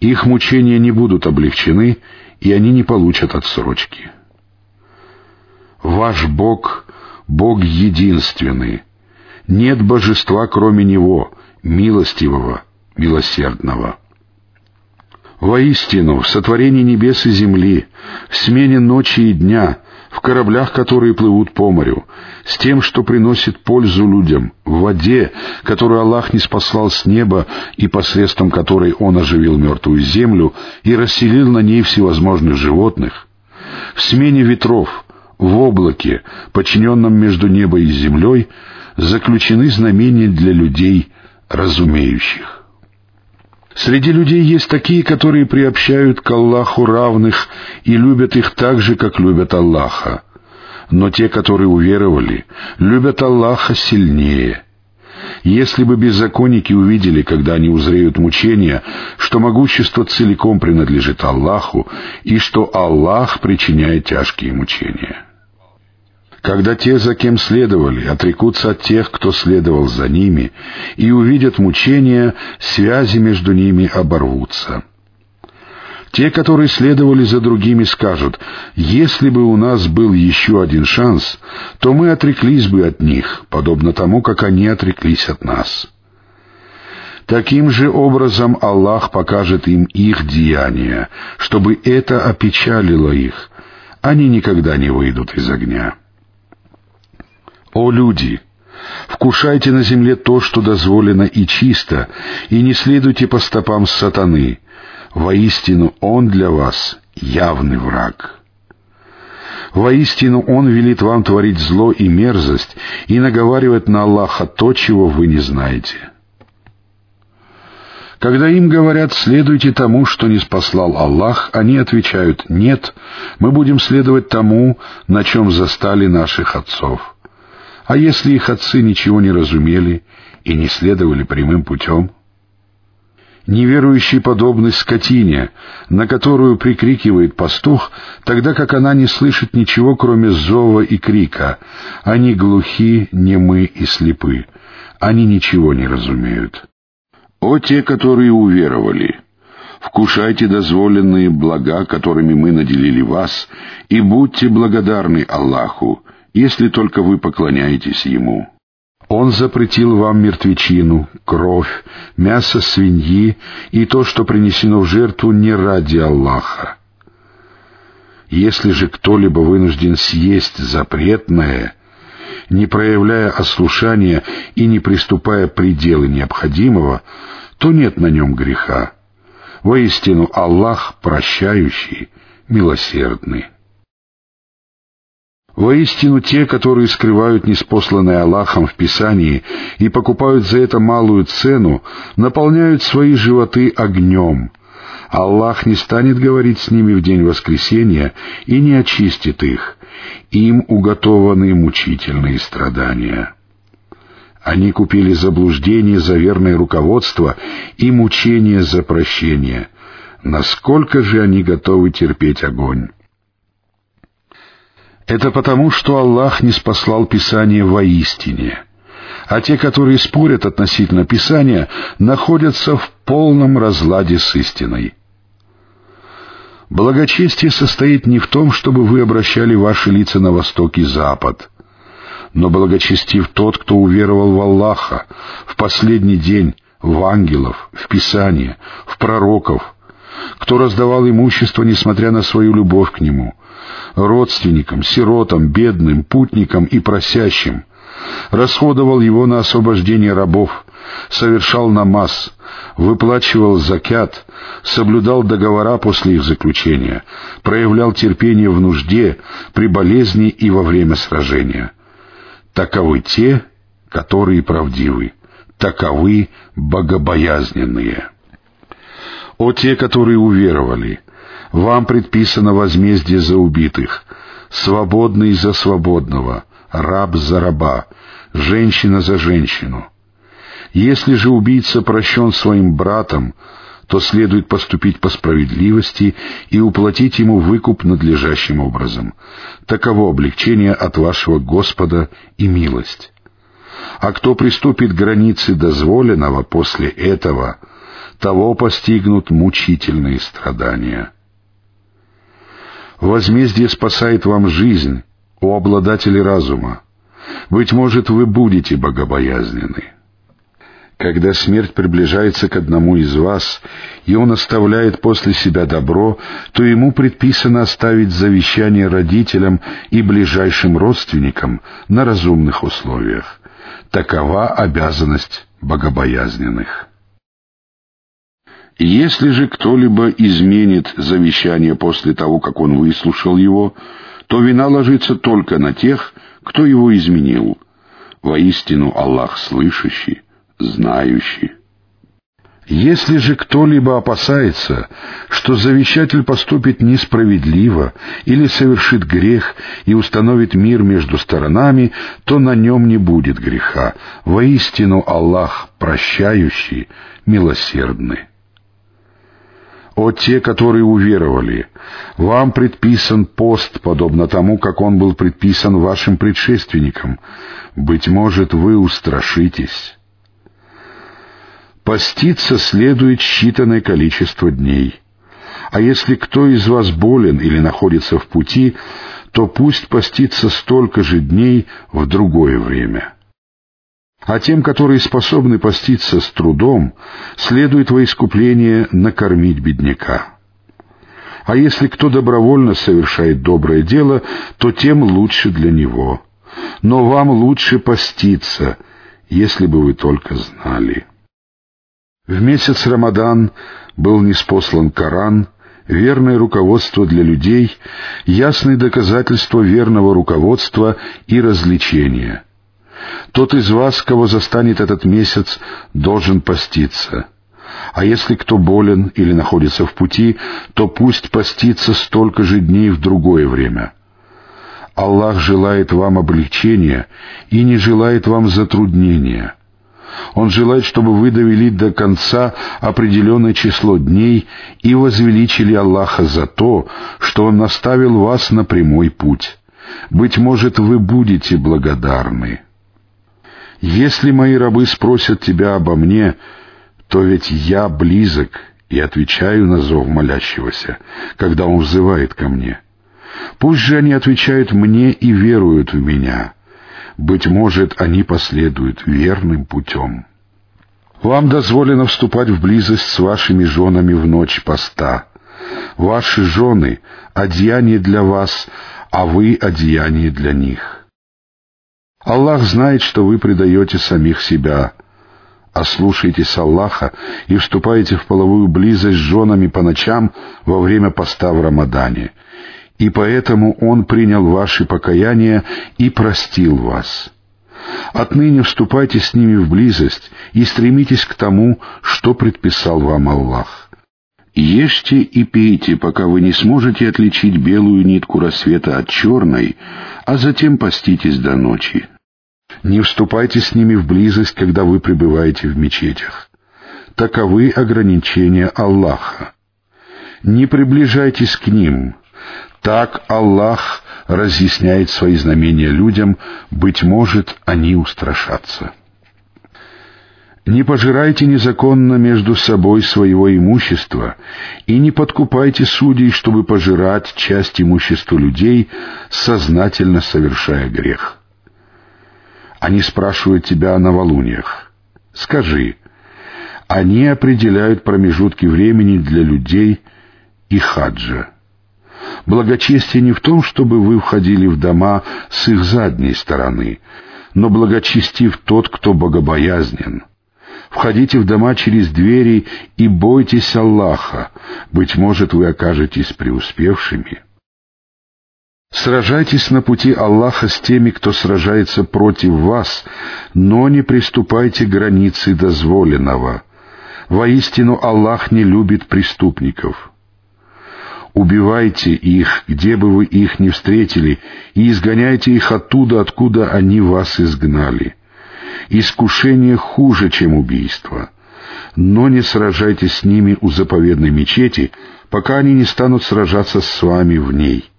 Их мучения не будут облегчены, и они не получат отсрочки. Ваш Бог — Бог единственный. Нет божества, кроме Него, милостивого, милосердного. Воистину, в сотворении небес и земли, в смене ночи и дня, в кораблях, которые плывут по морю, с тем, что приносит пользу людям, в воде, которую Аллах не спаслал с неба и посредством которой Он оживил мертвую землю и расселил на ней всевозможных животных, в смене ветров, в облаке, подчиненном между небом и землей, заключены знамения для людей, разумеющих. Среди людей есть такие, которые приобщают к Аллаху равных и любят их так же, как любят Аллаха. Но те, которые уверовали, любят Аллаха сильнее. Если бы беззаконники увидели, когда они узреют мучения, что могущество целиком принадлежит Аллаху и что Аллах причиняет тяжкие мучения. Когда те, за кем следовали, отрекутся от тех, кто следовал за ними, и увидят мучения, связи между ними оборвутся. Те, которые следовали за другими, скажут, «Если бы у нас был еще один шанс, то мы отреклись бы от них, подобно тому, как они отреклись от нас». Таким же образом Аллах покажет им их деяния, чтобы это опечалило их. Они никогда не выйдут из огня. О люди! Вкушайте на земле то, что дозволено и чисто, и не следуйте по стопам сатаны, Воистину Он для вас явный враг. Воистину Он велит вам творить зло и мерзость и наговаривать на Аллаха то, чего вы не знаете. Когда им говорят «следуйте тому, что не спаслал Аллах», они отвечают «нет, мы будем следовать тому, на чем застали наших отцов». А если их отцы ничего не разумели и не следовали прямым путем — неверующий подобный скотине, на которую прикрикивает пастух, тогда как она не слышит ничего, кроме зова и крика. Они глухи, немы и слепы. Они ничего не разумеют. О те, которые уверовали! Вкушайте дозволенные блага, которыми мы наделили вас, и будьте благодарны Аллаху, если только вы поклоняетесь Ему. Он запретил вам мертвечину, кровь, мясо свиньи и то, что принесено в жертву не ради Аллаха. Если же кто-либо вынужден съесть запретное, не проявляя ослушания и не приступая пределы необходимого, то нет на нем греха. Воистину Аллах прощающий, милосердный. Воистину те, которые скрывают неспосланное Аллахом в Писании и покупают за это малую цену, наполняют свои животы огнем. Аллах не станет говорить с ними в день воскресения и не очистит их. Им уготованы мучительные страдания. Они купили заблуждение за верное руководство и мучение за прощение. Насколько же они готовы терпеть огонь? Это потому, что Аллах не спаслал Писание воистине, а те, которые спорят относительно Писания, находятся в полном разладе с истиной. Благочестие состоит не в том, чтобы вы обращали ваши лица на восток и запад, но благочестив тот, кто уверовал в Аллаха, в последний день, в ангелов, в Писание, в пророков, кто раздавал имущество, несмотря на свою любовь к нему, родственникам, сиротам, бедным, путникам и просящим, расходовал его на освобождение рабов, совершал намаз, выплачивал закят, соблюдал договора после их заключения, проявлял терпение в нужде, при болезни и во время сражения. Таковы те, которые правдивы, таковы богобоязненные. О те, которые уверовали! Вам предписано возмездие за убитых, свободный за свободного, раб за раба, женщина за женщину. Если же убийца прощен своим братом, то следует поступить по справедливости и уплатить ему выкуп надлежащим образом. Таково облегчение от вашего Господа и милость. А кто приступит к границе дозволенного после этого — того постигнут мучительные страдания. Возмездие спасает вам жизнь, о обладатели разума. Быть может, вы будете богобоязнены. Когда смерть приближается к одному из вас, и он оставляет после себя добро, то ему предписано оставить завещание родителям и ближайшим родственникам на разумных условиях. Такова обязанность богобоязненных. Если же кто-либо изменит завещание после того, как он выслушал его, то вина ложится только на тех, кто его изменил. Воистину Аллах слышащий, знающий. Если же кто-либо опасается, что завещатель поступит несправедливо или совершит грех и установит мир между сторонами, то на нем не будет греха. Воистину Аллах прощающий, милосердный. О те, которые уверовали, вам предписан пост, подобно тому, как он был предписан вашим предшественникам. Быть может, вы устрашитесь. Поститься следует считанное количество дней. А если кто из вас болен или находится в пути, то пусть постится столько же дней в другое время. А тем, которые способны поститься с трудом, следует во искупление накормить бедняка. А если кто добровольно совершает доброе дело, то тем лучше для него. Но вам лучше поститься, если бы вы только знали. В месяц Рамадан был неспослан Коран, верное руководство для людей, ясные доказательства верного руководства и развлечения. Тот из вас, кого застанет этот месяц, должен поститься. А если кто болен или находится в пути, то пусть постится столько же дней в другое время. Аллах желает вам облегчения и не желает вам затруднения — он желает, чтобы вы довели до конца определенное число дней и возвеличили Аллаха за то, что Он наставил вас на прямой путь. Быть может, вы будете благодарны. Если мои рабы спросят тебя обо мне, то ведь я близок и отвечаю на зов молящегося, когда он взывает ко мне. Пусть же они отвечают мне и веруют в меня. Быть может, они последуют верным путем. Вам дозволено вступать в близость с вашими женами в ночь поста. Ваши жены — одеяние для вас, а вы — одеяние для них. Аллах знает, что вы предаете самих себя. Ослушайтесь Аллаха и вступаете в половую близость с женами по ночам во время поста в Рамадане — и поэтому Он принял ваши покаяния и простил вас. Отныне вступайте с ними в близость и стремитесь к тому, что предписал вам Аллах. Ешьте и пейте, пока вы не сможете отличить белую нитку рассвета от черной, а затем поститесь до ночи. Не вступайте с ними в близость, когда вы пребываете в мечетях. Таковы ограничения Аллаха. Не приближайтесь к ним, так Аллах разъясняет свои знамения людям, быть может, они устрашатся. Не пожирайте незаконно между собой своего имущества и не подкупайте судей, чтобы пожирать часть имущества людей, сознательно совершая грех. Они спрашивают тебя о новолуниях. Скажи, они определяют промежутки времени для людей и хаджа. Благочестие не в том, чтобы вы входили в дома с их задней стороны, но благочестив тот, кто богобоязнен. Входите в дома через двери и бойтесь Аллаха, быть может, вы окажетесь преуспевшими. Сражайтесь на пути Аллаха с теми, кто сражается против вас, но не приступайте к границе дозволенного. Воистину Аллах не любит преступников. Убивайте их, где бы вы их ни встретили, и изгоняйте их оттуда, откуда они вас изгнали. Искушение хуже, чем убийство. Но не сражайтесь с ними у заповедной мечети, пока они не станут сражаться с вами в ней.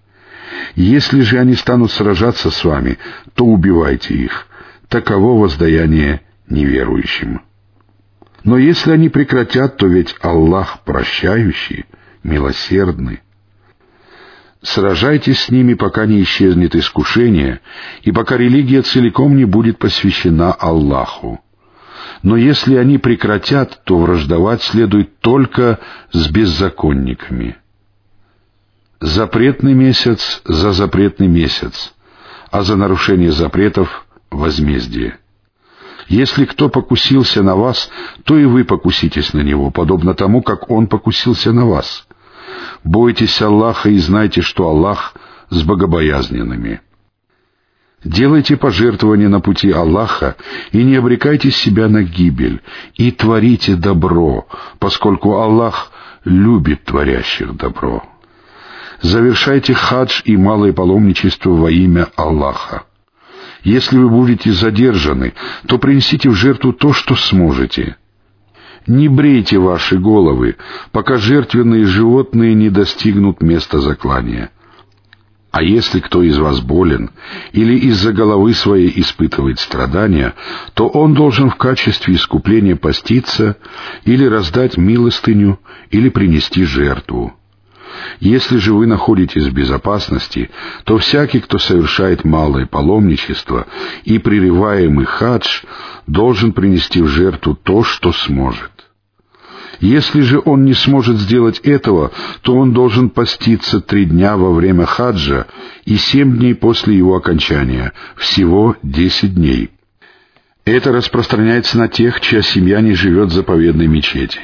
Если же они станут сражаться с вами, то убивайте их. Таково воздаяние неверующим. Но если они прекратят, то ведь Аллах прощающий, милосердный. Сражайтесь с ними, пока не исчезнет искушение, и пока религия целиком не будет посвящена Аллаху. Но если они прекратят, то враждовать следует только с беззаконниками. Запретный месяц за запретный месяц, а за нарушение запретов — возмездие. Если кто покусился на вас, то и вы покуситесь на него, подобно тому, как он покусился на вас — Бойтесь Аллаха и знайте, что Аллах с богобоязненными. Делайте пожертвования на пути Аллаха и не обрекайте себя на гибель, и творите добро, поскольку Аллах любит творящих добро. Завершайте хадж и малое паломничество во имя Аллаха. Если вы будете задержаны, то принесите в жертву то, что сможете. Не брейте ваши головы, пока жертвенные животные не достигнут места заклания. А если кто из вас болен или из-за головы своей испытывает страдания, то он должен в качестве искупления поститься или раздать милостыню или принести жертву. Если же вы находитесь в безопасности, то всякий, кто совершает малое паломничество и прерываемый хадж, должен принести в жертву то, что сможет. Если же он не сможет сделать этого, то он должен поститься три дня во время хаджа и семь дней после его окончания, всего десять дней. Это распространяется на тех, чья семья не живет в заповедной мечети.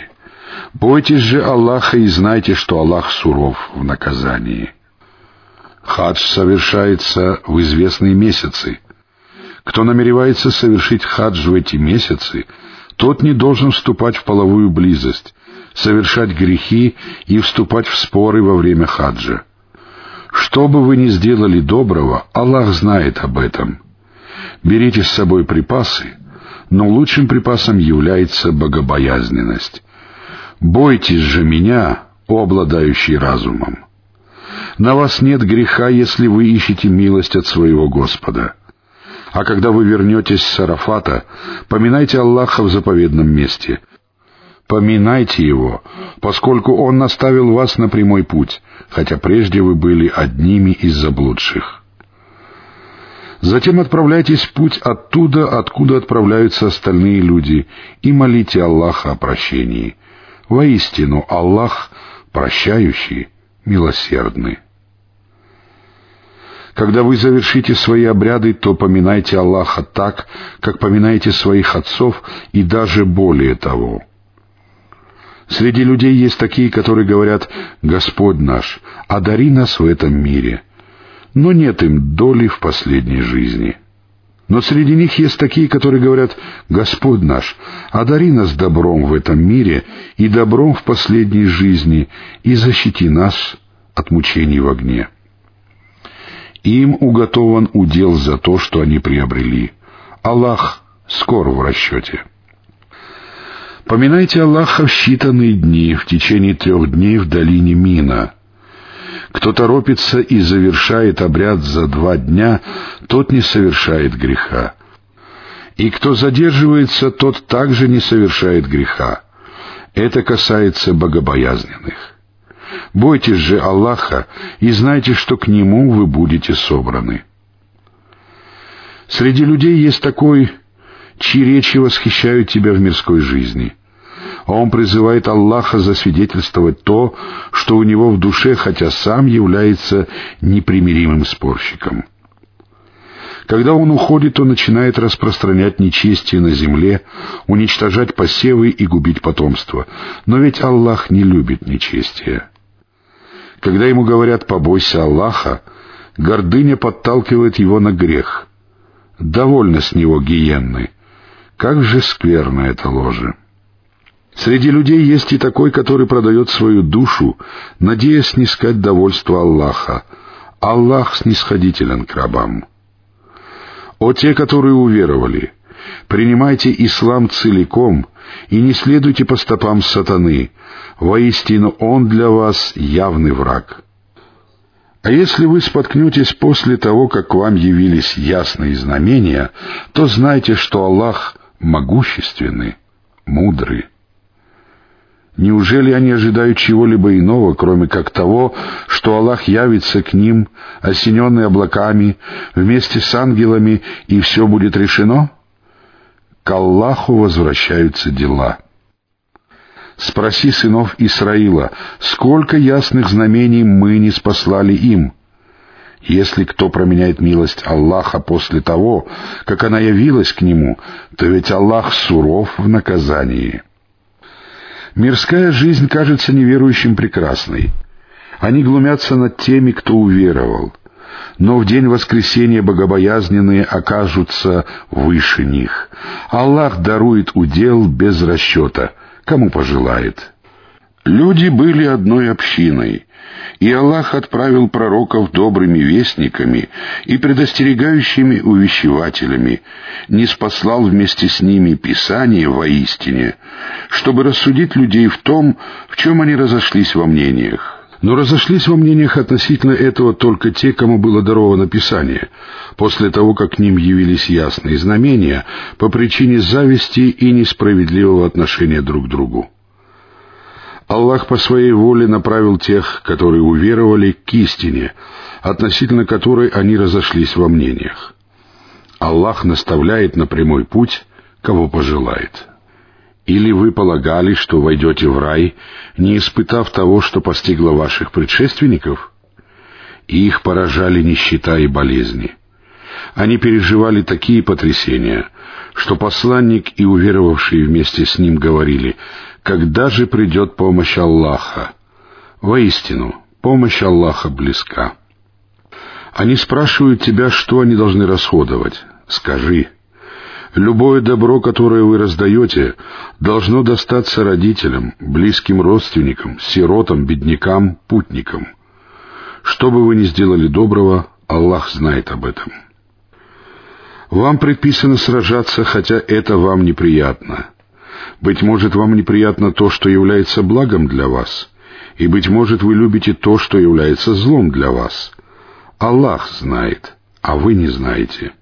Бойтесь же Аллаха и знайте, что Аллах суров в наказании. Хадж совершается в известные месяцы. Кто намеревается совершить хадж в эти месяцы — тот не должен вступать в половую близость, совершать грехи и вступать в споры во время хаджа. Что бы вы ни сделали доброго, Аллах знает об этом. Берите с собой припасы, но лучшим припасом является богобоязненность. Бойтесь же меня, о обладающий разумом. На вас нет греха, если вы ищете милость от своего Господа. А когда вы вернетесь с Арафата, поминайте Аллаха в заповедном месте. Поминайте Его, поскольку Он наставил вас на прямой путь, хотя прежде вы были одними из заблудших. Затем отправляйтесь в путь оттуда, откуда отправляются остальные люди, и молите Аллаха о прощении. Воистину, Аллах прощающий, милосердный. Когда вы завершите свои обряды, то поминайте Аллаха так, как поминаете своих отцов, и даже более того. Среди людей есть такие, которые говорят «Господь наш, одари нас в этом мире», но нет им доли в последней жизни. Но среди них есть такие, которые говорят «Господь наш, одари нас добром в этом мире и добром в последней жизни и защити нас от мучений в огне». Им уготован удел за то, что они приобрели. Аллах скоро в расчете. Поминайте Аллаха в считанные дни, в течение трех дней в долине Мина. Кто торопится и завершает обряд за два дня, тот не совершает греха. И кто задерживается, тот также не совершает греха. Это касается богобоязненных. Бойтесь же Аллаха и знайте, что к Нему вы будете собраны. Среди людей есть такой, чьи речи восхищают тебя в мирской жизни. Он призывает Аллаха засвидетельствовать то, что у него в душе, хотя сам является непримиримым спорщиком. Когда он уходит, он начинает распространять нечестие на земле, уничтожать посевы и губить потомство. Но ведь Аллах не любит нечестия. Когда ему говорят «побойся Аллаха», гордыня подталкивает его на грех. Довольно с него гиенны. Как же скверно это ложе. Среди людей есть и такой, который продает свою душу, надеясь снискать довольство Аллаха. Аллах снисходителен к рабам. О те, которые уверовали, принимайте ислам целиком и не следуйте по стопам сатаны, Воистину Он для вас явный враг. А если вы споткнетесь после того, как к вам явились ясные знамения, то знайте, что Аллах могущественный, мудрый. Неужели они ожидают чего-либо иного, кроме как того, что Аллах явится к ним, осененный облаками, вместе с ангелами, и все будет решено? К Аллаху возвращаются дела. Спроси сынов Исраила, сколько ясных знамений мы не спаслали им? Если кто променяет милость Аллаха после того, как она явилась к нему, то ведь Аллах суров в наказании. Мирская жизнь кажется неверующим прекрасной. Они глумятся над теми, кто уверовал. но в день воскресения богобоязненные окажутся выше них. Аллах дарует удел без расчета, кому пожелает. Люди были одной общиной, и Аллах отправил пророков добрыми вестниками и предостерегающими увещевателями, не спаслал вместе с ними Писание воистине, чтобы рассудить людей в том, в чем они разошлись во мнениях. Но разошлись во мнениях относительно этого только те, кому было даровано Писание, после того, как к ним явились ясные знамения по причине зависти и несправедливого отношения друг к другу. Аллах по своей воле направил тех, которые уверовали, к истине, относительно которой они разошлись во мнениях. Аллах наставляет на прямой путь, кого пожелает. Или вы полагали, что войдете в рай, не испытав того, что постигло ваших предшественников? И их поражали нищета и болезни. Они переживали такие потрясения, что посланник и уверовавшие вместе с ним говорили, когда же придет помощь Аллаха? Воистину, помощь Аллаха близка. Они спрашивают тебя, что они должны расходовать. Скажи, любое добро, которое вы раздаете, должно достаться родителям, близким родственникам, сиротам, беднякам, путникам. Что бы вы ни сделали доброго, Аллах знает об этом. Вам предписано сражаться, хотя это вам неприятно. Быть может, вам неприятно то, что является благом для вас, и, быть может, вы любите то, что является злом для вас. Аллах знает, а вы не знаете.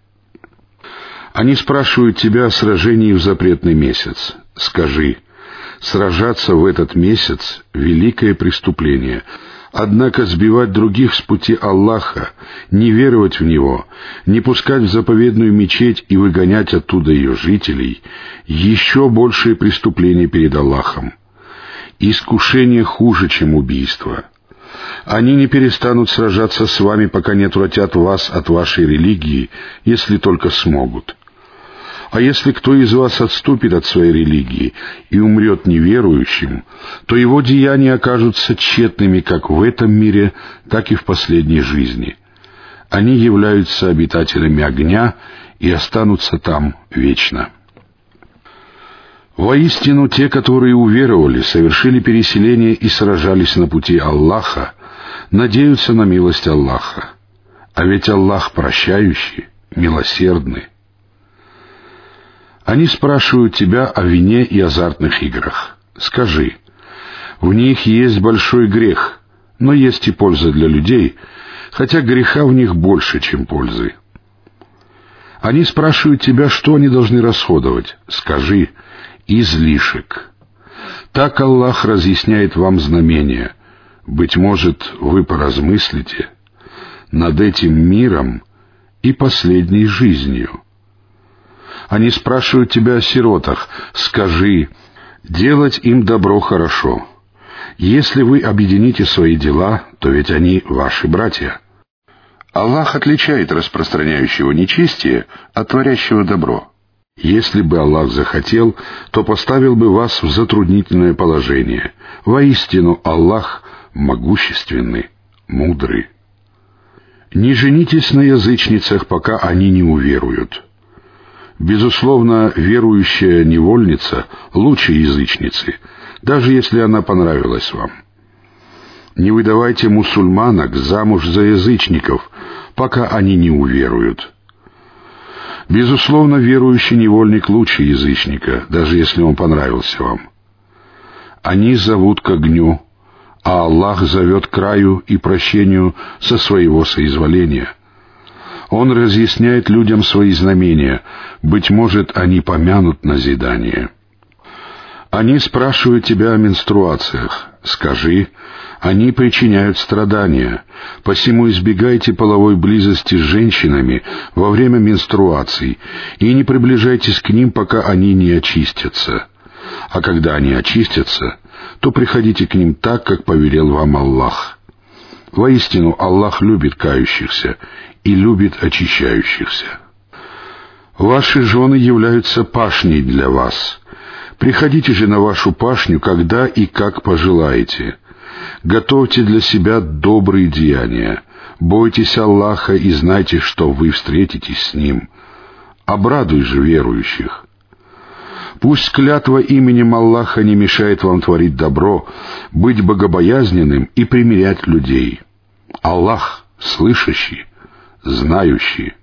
Они спрашивают тебя о сражении в запретный месяц. Скажи, сражаться в этот месяц — великое преступление — Однако сбивать других с пути Аллаха, не веровать в Него, не пускать в заповедную мечеть и выгонять оттуда ее жителей — еще большее преступление перед Аллахом. Искушение хуже, чем убийство. Они не перестанут сражаться с вами, пока не отвратят вас от вашей религии, если только смогут. А если кто из вас отступит от своей религии и умрет неверующим, то его деяния окажутся тщетными как в этом мире, так и в последней жизни. Они являются обитателями огня и останутся там вечно. Воистину, те, которые уверовали, совершили переселение и сражались на пути Аллаха, надеются на милость Аллаха. А ведь Аллах прощающий, милосердный. Они спрашивают тебя о вине и азартных играх. Скажи, в них есть большой грех, но есть и польза для людей, хотя греха в них больше, чем пользы. Они спрашивают тебя, что они должны расходовать. Скажи, излишек. Так Аллах разъясняет вам знамения. Быть может, вы поразмыслите над этим миром и последней жизнью. Они спрашивают тебя о сиротах. Скажи, делать им добро хорошо. Если вы объедините свои дела, то ведь они ваши братья. Аллах отличает распространяющего нечестие от творящего добро. Если бы Аллах захотел, то поставил бы вас в затруднительное положение. Воистину Аллах могущественный, мудрый. Не женитесь на язычницах, пока они не уверуют. Безусловно, верующая невольница лучше язычницы, даже если она понравилась вам. Не выдавайте мусульманок замуж за язычников, пока они не уверуют. Безусловно, верующий невольник лучше язычника, даже если он понравился вам. Они зовут к огню, а Аллах зовет к краю и прощению со своего соизволения — он разъясняет людям свои знамения, быть может, они помянут назидание. Они спрашивают тебя о менструациях. Скажи, они причиняют страдания, посему избегайте половой близости с женщинами во время менструаций и не приближайтесь к ним, пока они не очистятся. А когда они очистятся, то приходите к ним так, как повелел вам Аллах. Воистину, Аллах любит кающихся и любит очищающихся. Ваши жены являются пашней для вас. Приходите же на вашу пашню, когда и как пожелаете. Готовьте для себя добрые деяния. Бойтесь Аллаха и знайте, что вы встретитесь с Ним. Обрадуй же верующих. Пусть клятва именем Аллаха не мешает вам творить добро, быть богобоязненным и примирять людей. Аллах слышащий, знающий.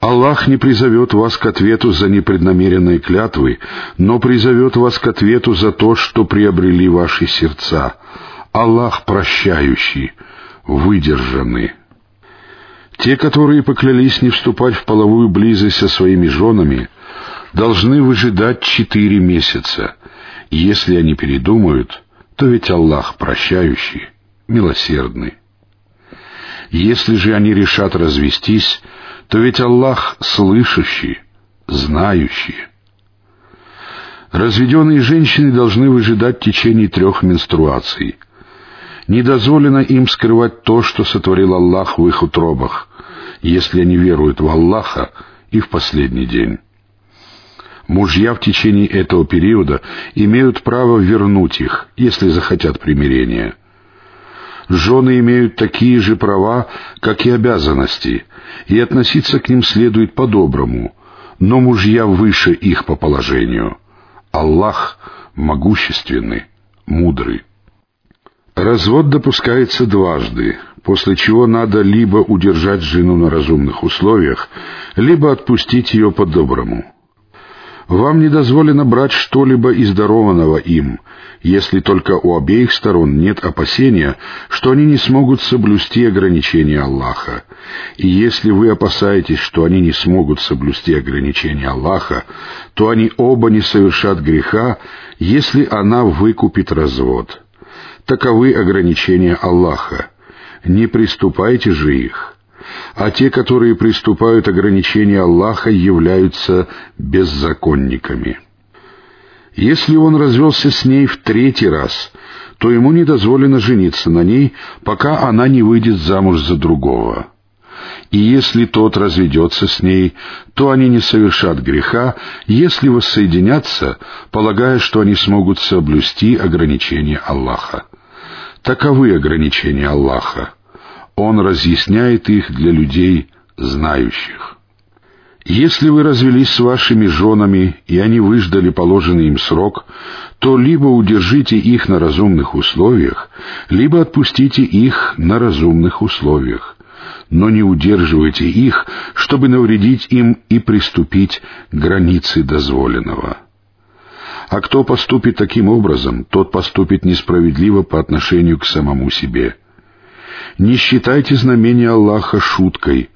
Аллах не призовет вас к ответу за непреднамеренные клятвы, но призовет вас к ответу за то, что приобрели ваши сердца. Аллах прощающий, выдержанный. Те, которые поклялись не вступать в половую близость со своими женами, должны выжидать четыре месяца. Если они передумают, то ведь Аллах прощающий, милосердный. Если же они решат развестись, то ведь Аллах слышащий, знающий. Разведенные женщины должны выжидать в течение трех менструаций. Не дозволено им скрывать то, что сотворил Аллах в их утробах, если они веруют в Аллаха и в последний день. Мужья в течение этого периода имеют право вернуть их, если захотят примирения. Жены имеют такие же права, как и обязанности, и относиться к ним следует по-доброму, но мужья выше их по положению. Аллах могущественный, мудрый. Развод допускается дважды, после чего надо либо удержать жену на разумных условиях, либо отпустить ее по-доброму. Вам не дозволено брать что-либо из дарованного им, если только у обеих сторон нет опасения, что они не смогут соблюсти ограничения Аллаха. И если вы опасаетесь, что они не смогут соблюсти ограничения Аллаха, то они оба не совершат греха, если она выкупит развод. Таковы ограничения Аллаха. Не приступайте же их а те, которые приступают ограничения Аллаха, являются беззаконниками. Если он развелся с ней в третий раз, то ему не дозволено жениться на ней, пока она не выйдет замуж за другого. И если тот разведется с ней, то они не совершат греха, если воссоединятся, полагая, что они смогут соблюсти ограничения Аллаха. Таковы ограничения Аллаха. Он разъясняет их для людей, знающих. Если вы развелись с вашими женами, и они выждали положенный им срок, то либо удержите их на разумных условиях, либо отпустите их на разумных условиях. Но не удерживайте их, чтобы навредить им и приступить к границе дозволенного. А кто поступит таким образом, тот поступит несправедливо по отношению к самому себе — не считайте знамения Аллаха шуткой.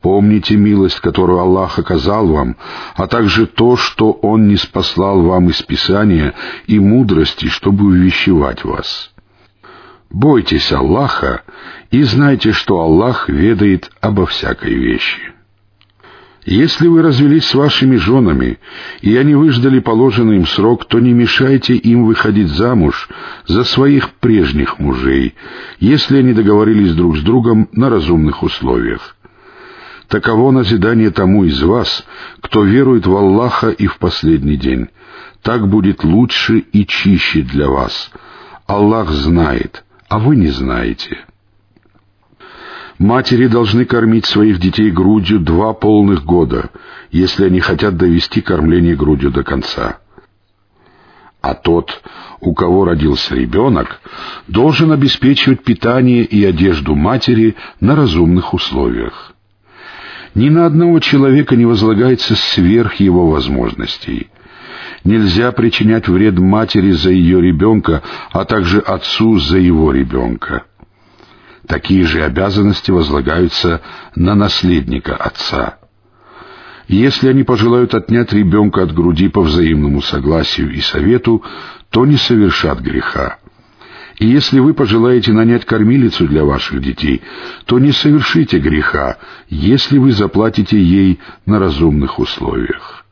Помните милость, которую Аллах оказал вам, а также то, что Он не спаслал вам из Писания и мудрости, чтобы увещевать вас. Бойтесь Аллаха и знайте, что Аллах ведает обо всякой вещи. Если вы развелись с вашими женами, и они выждали положенный им срок, то не мешайте им выходить замуж за своих прежних мужей, если они договорились друг с другом на разумных условиях. Таково назидание тому из вас, кто верует в Аллаха и в последний день. Так будет лучше и чище для вас. Аллах знает, а вы не знаете». Матери должны кормить своих детей грудью два полных года, если они хотят довести кормление грудью до конца. А тот, у кого родился ребенок, должен обеспечивать питание и одежду матери на разумных условиях. Ни на одного человека не возлагается сверх его возможностей. Нельзя причинять вред матери за ее ребенка, а также отцу за его ребенка. Такие же обязанности возлагаются на наследника отца. Если они пожелают отнять ребенка от груди по взаимному согласию и совету, то не совершат греха. И если вы пожелаете нанять кормилицу для ваших детей, то не совершите греха, если вы заплатите ей на разумных условиях.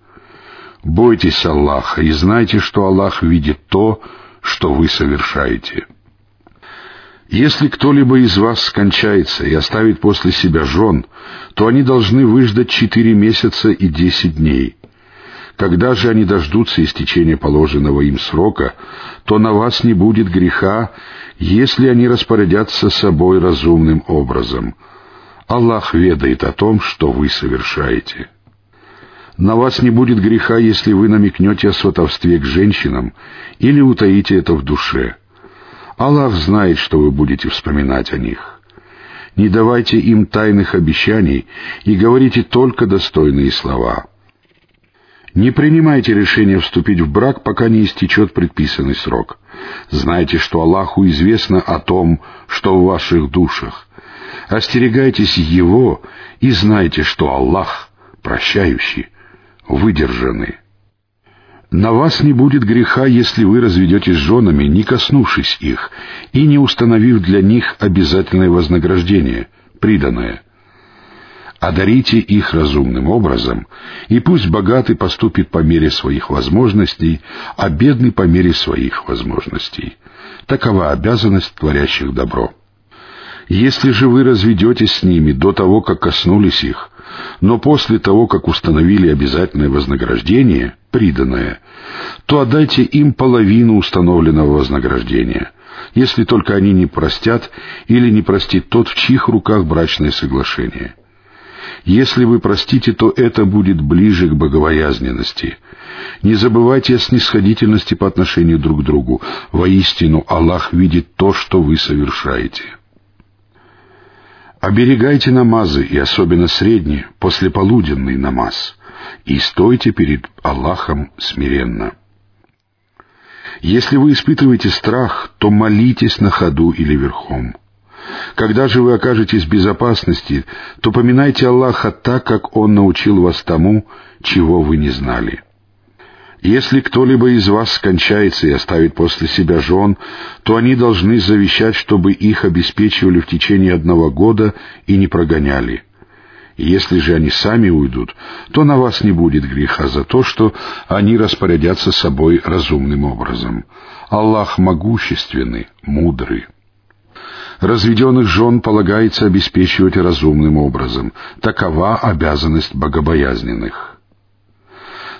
Бойтесь Аллаха и знайте, что Аллах видит то, что вы совершаете. Если кто-либо из вас скончается и оставит после себя жен, то они должны выждать четыре месяца и десять дней. Когда же они дождутся истечения положенного им срока, то на вас не будет греха, если они распорядятся собой разумным образом. Аллах ведает о том, что вы совершаете. На вас не будет греха, если вы намекнете о сватовстве к женщинам или утаите это в душе. Аллах знает, что вы будете вспоминать о них. Не давайте им тайных обещаний и говорите только достойные слова. Не принимайте решение вступить в брак, пока не истечет предписанный срок. Знайте, что Аллаху известно о том, что в ваших душах. Остерегайтесь Его и знайте, что Аллах прощающий, выдержанный. На вас не будет греха, если вы разведетесь с женами, не коснувшись их, и не установив для них обязательное вознаграждение, приданное. Одарите их разумным образом, и пусть богатый поступит по мере своих возможностей, а бедный по мере своих возможностей. Такова обязанность творящих добро. Если же вы разведетесь с ними до того, как коснулись их, но после того, как установили обязательное вознаграждение, приданное, то отдайте им половину установленного вознаграждения, если только они не простят или не простит тот, в чьих руках брачное соглашение. Если вы простите, то это будет ближе к богобоязненности. Не забывайте о снисходительности по отношению друг к другу. Воистину, Аллах видит то, что вы совершаете. Оберегайте намазы, и особенно средний, послеполуденный намаз, и стойте перед Аллахом смиренно. Если вы испытываете страх, то молитесь на ходу или верхом. Когда же вы окажетесь в безопасности, то поминайте Аллаха так, как Он научил вас тому, чего вы не знали. Если кто-либо из вас скончается и оставит после себя жен, то они должны завещать, чтобы их обеспечивали в течение одного года и не прогоняли. Если же они сами уйдут, то на вас не будет греха за то, что они распорядятся собой разумным образом. Аллах могущественный, мудрый. Разведенных жен полагается обеспечивать разумным образом. Такова обязанность богобоязненных.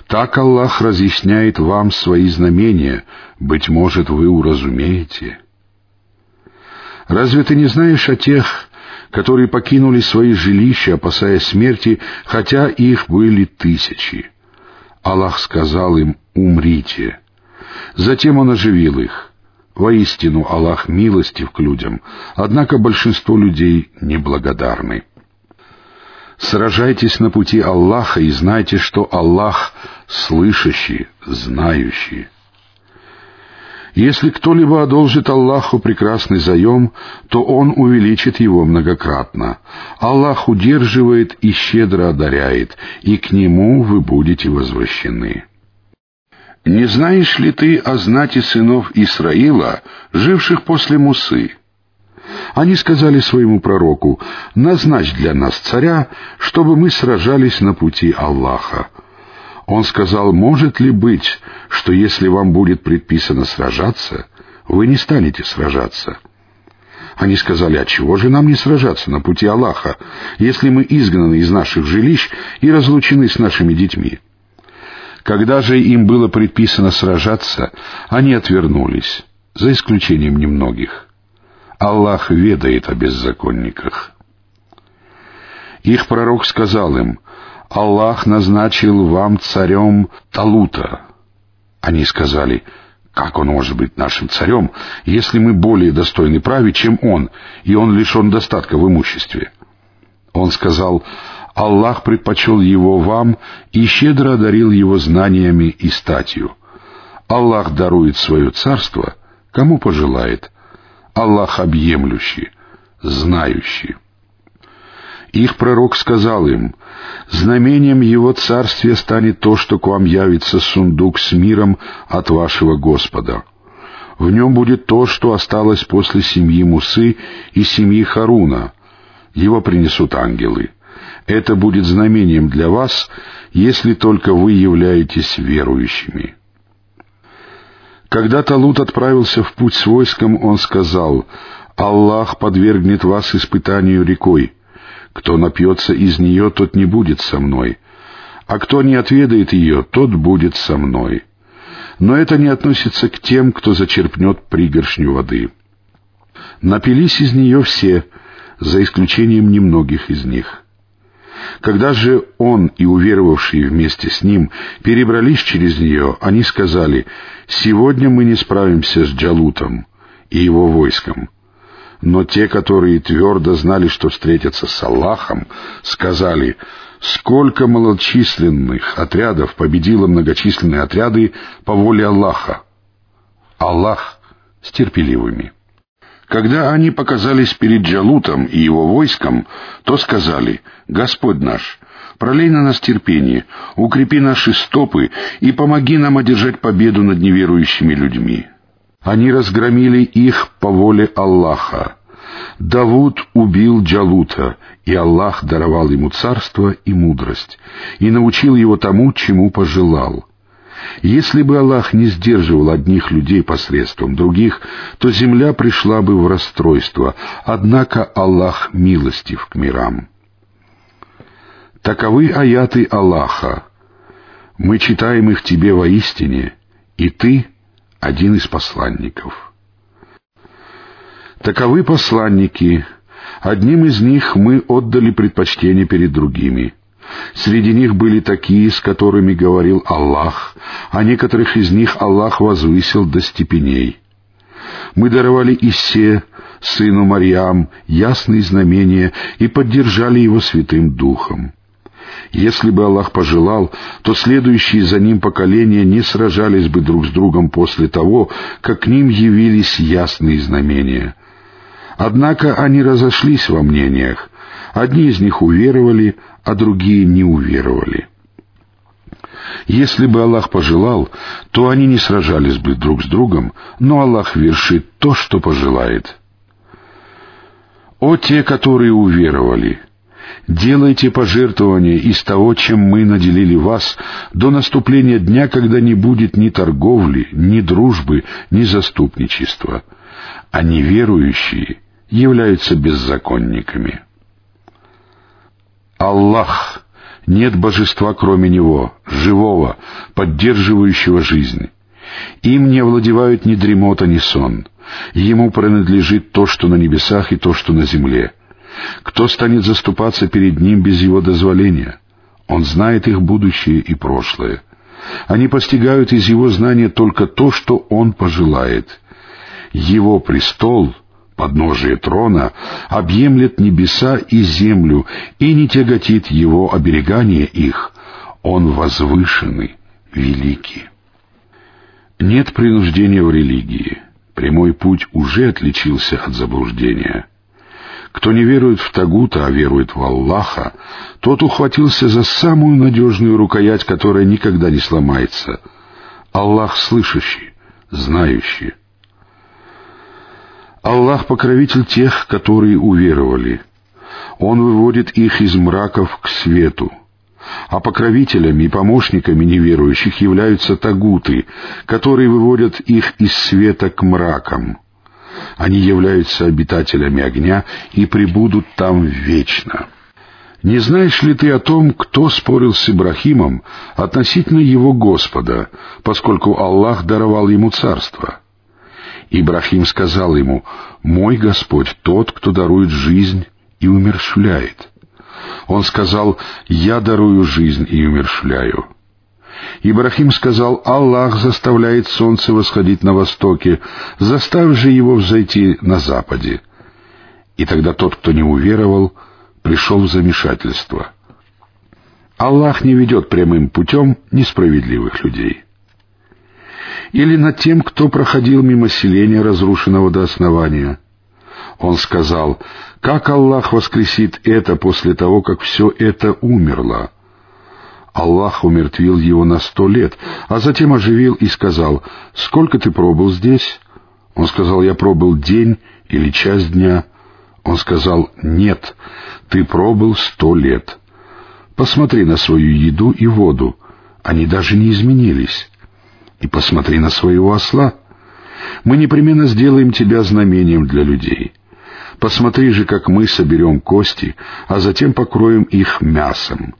Так Аллах разъясняет вам свои знамения, быть может, вы уразумеете. Разве ты не знаешь о тех, которые покинули свои жилища, опасаясь смерти, хотя их были тысячи? Аллах сказал им «умрите». Затем Он оживил их. Воистину Аллах милостив к людям, однако большинство людей неблагодарны. Сражайтесь на пути Аллаха и знайте, что Аллах слышащий, знающий. Если кто-либо одолжит Аллаху прекрасный заем, то Он увеличит его многократно. Аллах удерживает и щедро одаряет, и к Нему вы будете возвращены. Не знаешь ли ты о знати сынов Исраила, живших после Мусы? Они сказали своему пророку, «Назначь для нас царя, чтобы мы сражались на пути Аллаха». Он сказал, «Может ли быть, что если вам будет предписано сражаться, вы не станете сражаться?» Они сказали, «А чего же нам не сражаться на пути Аллаха, если мы изгнаны из наших жилищ и разлучены с нашими детьми?» Когда же им было предписано сражаться, они отвернулись, за исключением немногих. Аллах ведает о беззаконниках. Их пророк сказал им, Аллах назначил вам царем Талута. Они сказали, как он может быть нашим царем, если мы более достойны править, чем он, и он лишен достатка в имуществе? Он сказал, Аллах предпочел его вам и щедро одарил его знаниями и статью. Аллах дарует свое царство, кому пожелает, Аллах объемлющий, знающий. Их пророк сказал им, «Знамением его царствия станет то, что к вам явится сундук с миром от вашего Господа. В нем будет то, что осталось после семьи Мусы и семьи Харуна. Его принесут ангелы. Это будет знамением для вас, если только вы являетесь верующими». Когда Талут отправился в путь с войском, он сказал, «Аллах подвергнет вас испытанию рекой. Кто напьется из нее, тот не будет со мной. а кто не отведает ее, тот будет со мной. Но это не относится к тем, кто зачерпнет пригоршню воды. Напились из нее все, за исключением немногих из них. Когда же он и уверовавшие вместе с ним перебрались через нее, они сказали, «Сегодня мы не справимся с Джалутом и его войском». Но те, которые твердо знали, что встретятся с Аллахом, сказали, «Сколько малочисленных отрядов победило многочисленные отряды по воле Аллаха!» Аллах с терпеливыми. Когда они показались перед Джалутом и его войском, то сказали, «Господь наш, пролей на нас терпение, укрепи наши стопы и помоги нам одержать победу над неверующими людьми». Они разгромили их по воле Аллаха. Давуд убил Джалута, и Аллах даровал ему царство и мудрость, и научил его тому, чему пожелал — если бы Аллах не сдерживал одних людей посредством других, то земля пришла бы в расстройство, однако Аллах милостив к мирам. Таковы аяты Аллаха. Мы читаем их тебе воистине, и ты — один из посланников. Таковы посланники. Одним из них мы отдали предпочтение перед другими — Среди них были такие, с которыми говорил Аллах, а некоторых из них Аллах возвысил до степеней. Мы даровали Исе, сыну Марьям, ясные знамения и поддержали его святым духом. Если бы Аллах пожелал, то следующие за ним поколения не сражались бы друг с другом после того, как к ним явились ясные знамения. Однако они разошлись во мнениях. Одни из них уверовали, а другие не уверовали. Если бы Аллах пожелал, то они не сражались бы друг с другом, но Аллах вершит то, что пожелает. О те, которые уверовали! Делайте пожертвования из того, чем мы наделили вас, до наступления дня, когда не будет ни торговли, ни дружбы, ни заступничества, а неверующие являются беззаконниками. Аллах, нет божества кроме Него, живого, поддерживающего жизнь. Им не овладевают ни дремота, ни сон. Ему принадлежит то, что на небесах, и то, что на земле. Кто станет заступаться перед Ним без Его дозволения? Он знает их будущее и прошлое. Они постигают из Его знания только то, что Он пожелает. Его престол — подножие трона, объемлет небеса и землю и не тяготит его оберегание их. Он возвышенный, великий. Нет принуждения в религии. Прямой путь уже отличился от заблуждения. Кто не верует в Тагута, а верует в Аллаха, тот ухватился за самую надежную рукоять, которая никогда не сломается. Аллах слышащий, знающий. Аллах — покровитель тех, которые уверовали. Он выводит их из мраков к свету. А покровителями и помощниками неверующих являются тагуты, которые выводят их из света к мракам. Они являются обитателями огня и пребудут там вечно. Не знаешь ли ты о том, кто спорил с Ибрахимом относительно его Господа, поскольку Аллах даровал ему царство? Ибрахим сказал ему, «Мой Господь тот, кто дарует жизнь и умершвляет». Он сказал, «Я дарую жизнь и умершвляю». Ибрахим сказал, «Аллах заставляет солнце восходить на востоке, заставь же его взойти на западе». И тогда тот, кто не уверовал, пришел в замешательство. Аллах не ведет прямым путем несправедливых людей или над тем, кто проходил мимо селения, разрушенного до основания. Он сказал, как Аллах воскресит это после того, как все это умерло? Аллах умертвил его на сто лет, а затем оживил и сказал, «Сколько ты пробыл здесь?» Он сказал, «Я пробыл день или часть дня». Он сказал, «Нет, ты пробыл сто лет. Посмотри на свою еду и воду, они даже не изменились и посмотри на своего осла. Мы непременно сделаем тебя знамением для людей. Посмотри же, как мы соберем кости, а затем покроем их мясом.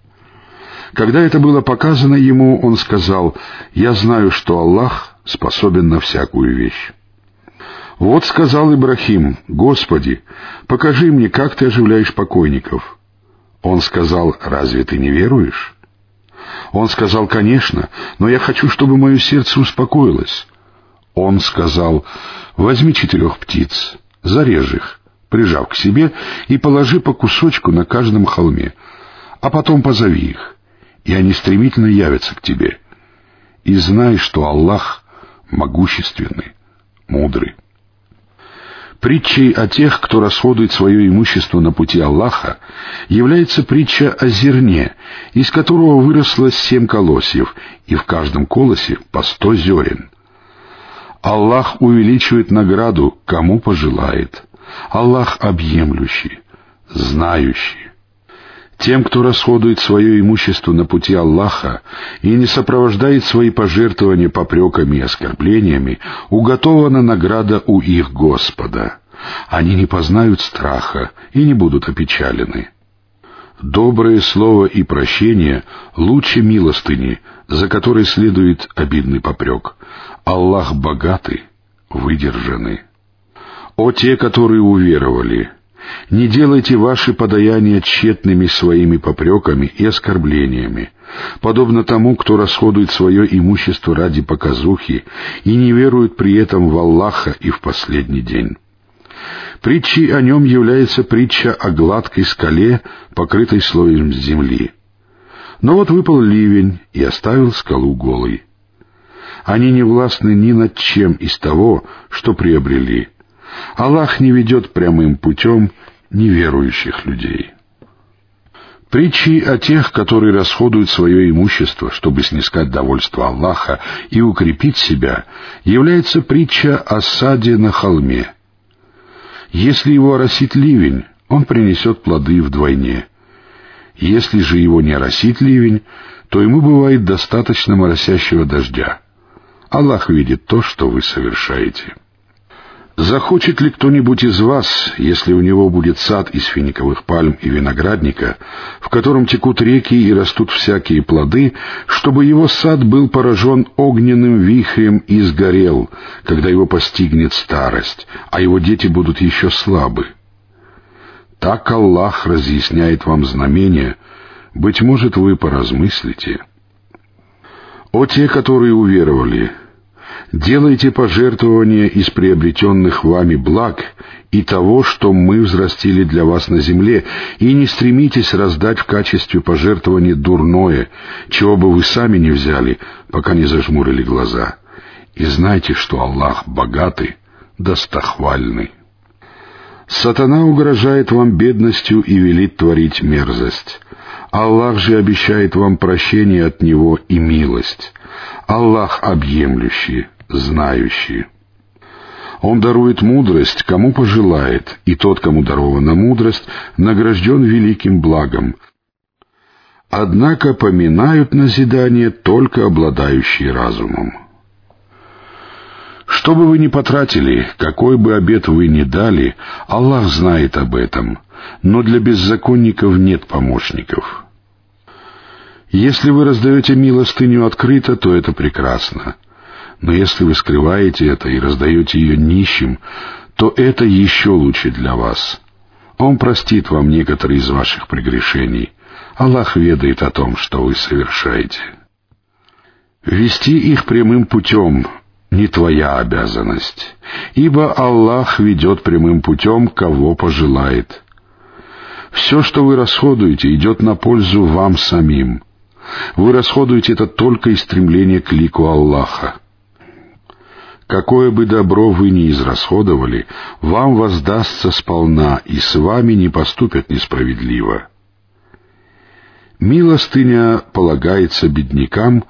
Когда это было показано ему, он сказал, «Я знаю, что Аллах способен на всякую вещь». Вот сказал Ибрахим, «Господи, покажи мне, как ты оживляешь покойников». Он сказал, «Разве ты не веруешь?» Он сказал, «Конечно, но я хочу, чтобы мое сердце успокоилось». Он сказал, «Возьми четырех птиц, зарежь их, прижав к себе, и положи по кусочку на каждом холме, а потом позови их, и они стремительно явятся к тебе. И знай, что Аллах могущественный, мудрый». Притчей о тех, кто расходует свое имущество на пути Аллаха, является притча о зерне, из которого выросло семь колосьев, и в каждом колосе по сто зерен. Аллах увеличивает награду, кому пожелает. Аллах объемлющий, знающий. Тем, кто расходует свое имущество на пути Аллаха и не сопровождает свои пожертвования попреками и оскорблениями, уготована награда у их Господа. Они не познают страха и не будут опечалены. Доброе слово и прощение лучше милостыни, за которой следует обидный попрек. Аллах богатый, выдержанный. О те, которые уверовали! Не делайте ваши подаяния тщетными своими попреками и оскорблениями, подобно тому, кто расходует свое имущество ради показухи и не верует при этом в Аллаха и в последний день. Притчей о нем является притча о гладкой скале, покрытой слоем земли. Но вот выпал ливень и оставил скалу голой. Они не властны ни над чем из того, что приобрели. Аллах не ведет прямым путем неверующих людей. Притчи о тех, которые расходуют свое имущество, чтобы снискать довольство Аллаха и укрепить себя, является притча о саде на холме. Если его оросит ливень, он принесет плоды вдвойне. Если же его не оросит ливень, то ему бывает достаточно моросящего дождя. Аллах видит то, что вы совершаете. Захочет ли кто-нибудь из вас, если у него будет сад из финиковых пальм и виноградника, в котором текут реки и растут всякие плоды, чтобы его сад был поражен огненным вихрем и сгорел, когда его постигнет старость, а его дети будут еще слабы? Так Аллах разъясняет вам знамения, быть может, вы поразмыслите. О те, которые уверовали, Делайте пожертвования из приобретенных вами благ и того, что мы взрастили для вас на земле, и не стремитесь раздать в качестве пожертвования дурное, чего бы вы сами не взяли, пока не зажмурили глаза. И знайте, что Аллах богатый, достохвальный. Сатана угрожает вам бедностью и велит творить мерзость. Аллах же обещает вам прощение от Него и милость. Аллах объемлющий, знающий. Он дарует мудрость, кому пожелает, и тот, кому дарована мудрость, награжден великим благом. Однако поминают назидание только обладающие разумом. Что бы вы ни потратили, какой бы обет вы ни дали, Аллах знает об этом, но для беззаконников нет помощников. Если вы раздаете милостыню открыто, то это прекрасно. Но если вы скрываете это и раздаете ее нищим, то это еще лучше для вас. Он простит вам некоторые из ваших прегрешений. Аллах ведает о том, что вы совершаете. Вести их прямым путем — не твоя обязанность, ибо Аллах ведет прямым путем, кого пожелает. Все, что вы расходуете, идет на пользу вам самим. Вы расходуете это только из стремления к лику Аллаха. Какое бы добро вы ни израсходовали, вам воздастся сполна, и с вами не поступят несправедливо. Милостыня полагается беднякам,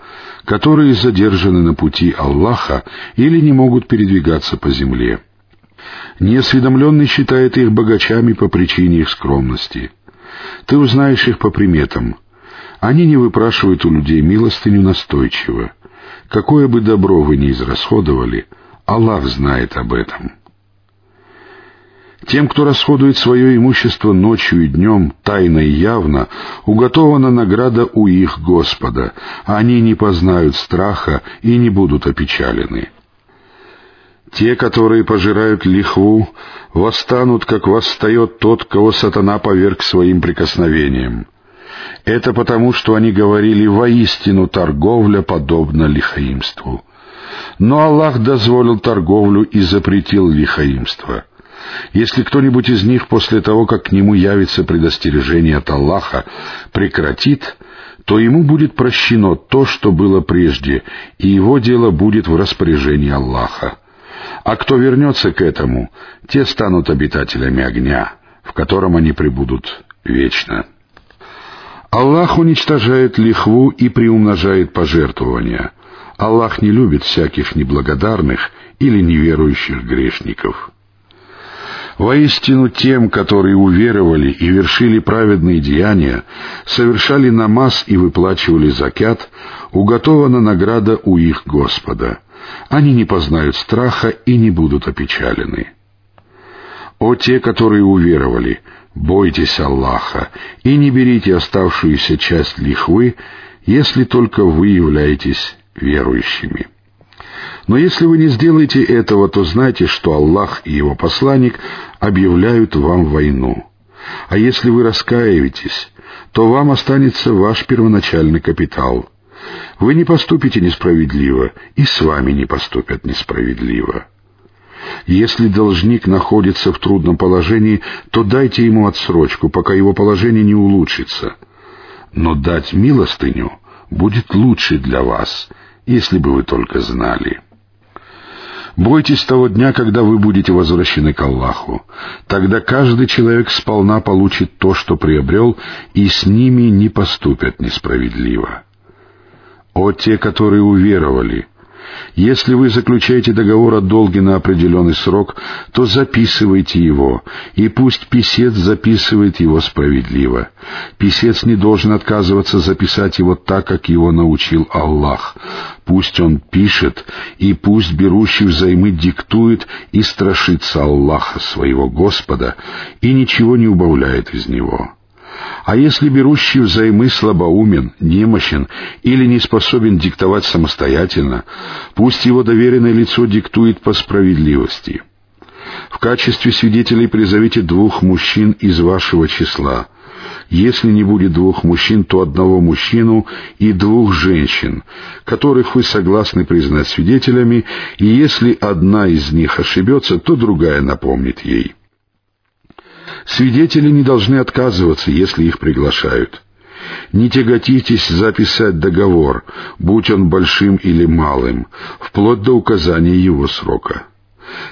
которые задержаны на пути Аллаха или не могут передвигаться по земле. Неосведомленный считает их богачами по причине их скромности. Ты узнаешь их по приметам. Они не выпрашивают у людей милостыню настойчиво. Какое бы добро вы ни израсходовали, Аллах знает об этом. Тем, кто расходует свое имущество ночью и днем, тайно и явно, уготована награда у их Господа, они не познают страха и не будут опечалены. Те, которые пожирают лихву, восстанут, как восстает тот, кого сатана поверг своим прикосновением. Это потому, что они говорили воистину торговля подобна лихаимству. Но Аллах дозволил торговлю и запретил лихаимство. Если кто-нибудь из них после того, как к нему явится предостережение от Аллаха, прекратит, то ему будет прощено то, что было прежде, и его дело будет в распоряжении Аллаха. А кто вернется к этому, те станут обитателями огня, в котором они пребудут вечно. Аллах уничтожает лихву и приумножает пожертвования. Аллах не любит всяких неблагодарных или неверующих грешников. Воистину тем, которые уверовали и вершили праведные деяния, совершали намаз и выплачивали закят, уготована награда у их Господа. Они не познают страха и не будут опечалены. О те, которые уверовали, бойтесь Аллаха и не берите оставшуюся часть лихвы, если только вы являетесь верующими. Но если вы не сделаете этого, то знайте, что Аллах и Его посланник объявляют вам войну. А если вы раскаиваетесь, то вам останется ваш первоначальный капитал. Вы не поступите несправедливо, и с вами не поступят несправедливо. Если должник находится в трудном положении, то дайте ему отсрочку, пока его положение не улучшится. Но дать милостыню будет лучше для вас, если бы вы только знали. Бойтесь того дня, когда вы будете возвращены к Аллаху. Тогда каждый человек сполна получит то, что приобрел, и с ними не поступят несправедливо. О те, которые уверовали! Если вы заключаете договор о долге на определенный срок, то записывайте его, и пусть писец записывает его справедливо. Писец не должен отказываться записать его так, как его научил Аллах. Пусть он пишет, и пусть берущий взаймы диктует и страшится Аллаха, своего Господа, и ничего не убавляет из него. А если берущий взаймы слабоумен, немощен или не способен диктовать самостоятельно, пусть его доверенное лицо диктует по справедливости. В качестве свидетелей призовите двух мужчин из вашего числа. Если не будет двух мужчин, то одного мужчину и двух женщин, которых вы согласны признать свидетелями, и если одна из них ошибется, то другая напомнит ей. Свидетели не должны отказываться, если их приглашают. Не тяготитесь записать договор, будь он большим или малым, вплоть до указания его срока.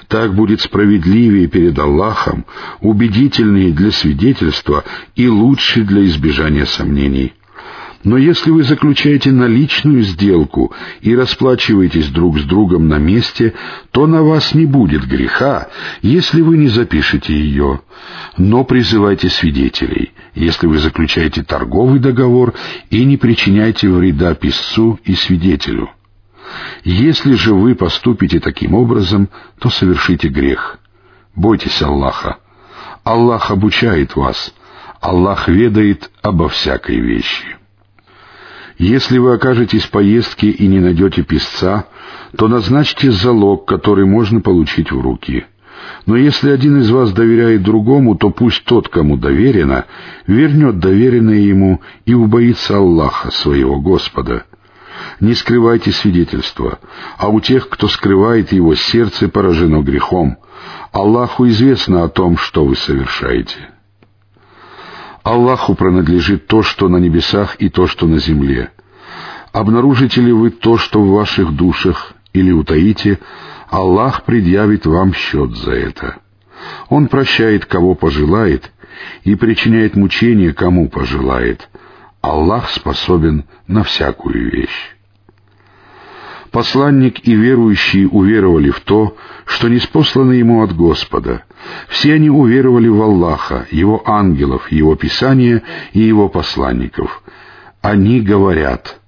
Так будет справедливее перед Аллахом, убедительнее для свидетельства и лучше для избежания сомнений. Но если вы заключаете наличную сделку и расплачиваетесь друг с другом на месте, то на вас не будет греха, если вы не запишете ее. Но призывайте свидетелей, если вы заключаете торговый договор и не причиняйте вреда писцу и свидетелю. Если же вы поступите таким образом, то совершите грех. Бойтесь Аллаха. Аллах обучает вас. Аллах ведает обо всякой вещи. Если вы окажетесь в поездке и не найдете писца, то назначьте залог, который можно получить в руки. Но если один из вас доверяет другому, то пусть тот, кому доверено, вернет доверенное ему и убоится Аллаха, своего Господа. Не скрывайте свидетельства, а у тех, кто скрывает его, сердце поражено грехом. Аллаху известно о том, что вы совершаете. Аллаху принадлежит то, что на небесах и то, что на земле. Обнаружите ли вы то, что в ваших душах, или утаите, Аллах предъявит вам счет за это. Он прощает, кого пожелает, и причиняет мучения, кому пожелает. Аллах способен на всякую вещь. Посланник и верующие уверовали в то, что неспослано ему от Господа. Все они уверовали в Аллаха, Его ангелов, Его Писания и Его посланников. Они говорят,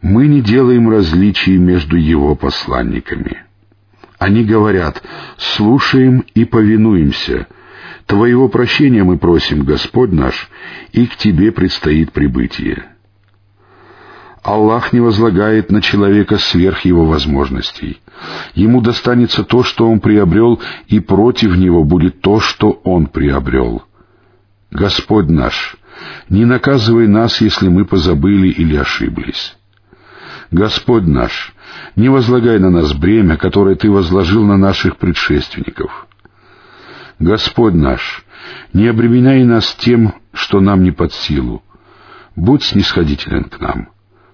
«Мы не делаем различий между Его посланниками». Они говорят, «Слушаем и повинуемся», Твоего прощения мы просим, Господь наш, и к Тебе предстоит прибытие. Аллах не возлагает на человека сверх его возможностей. Ему достанется то, что он приобрел, и против него будет то, что он приобрел. Господь наш, не наказывай нас, если мы позабыли или ошиблись. Господь наш, не возлагай на нас бремя, которое Ты возложил на наших предшественников. Господь наш, не обременяй нас тем, что нам не под силу. Будь снисходителен к нам.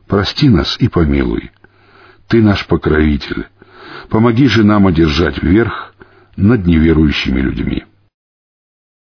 Прости нас и помилуй. Ты наш покровитель. Помоги же нам одержать верх над неверующими людьми.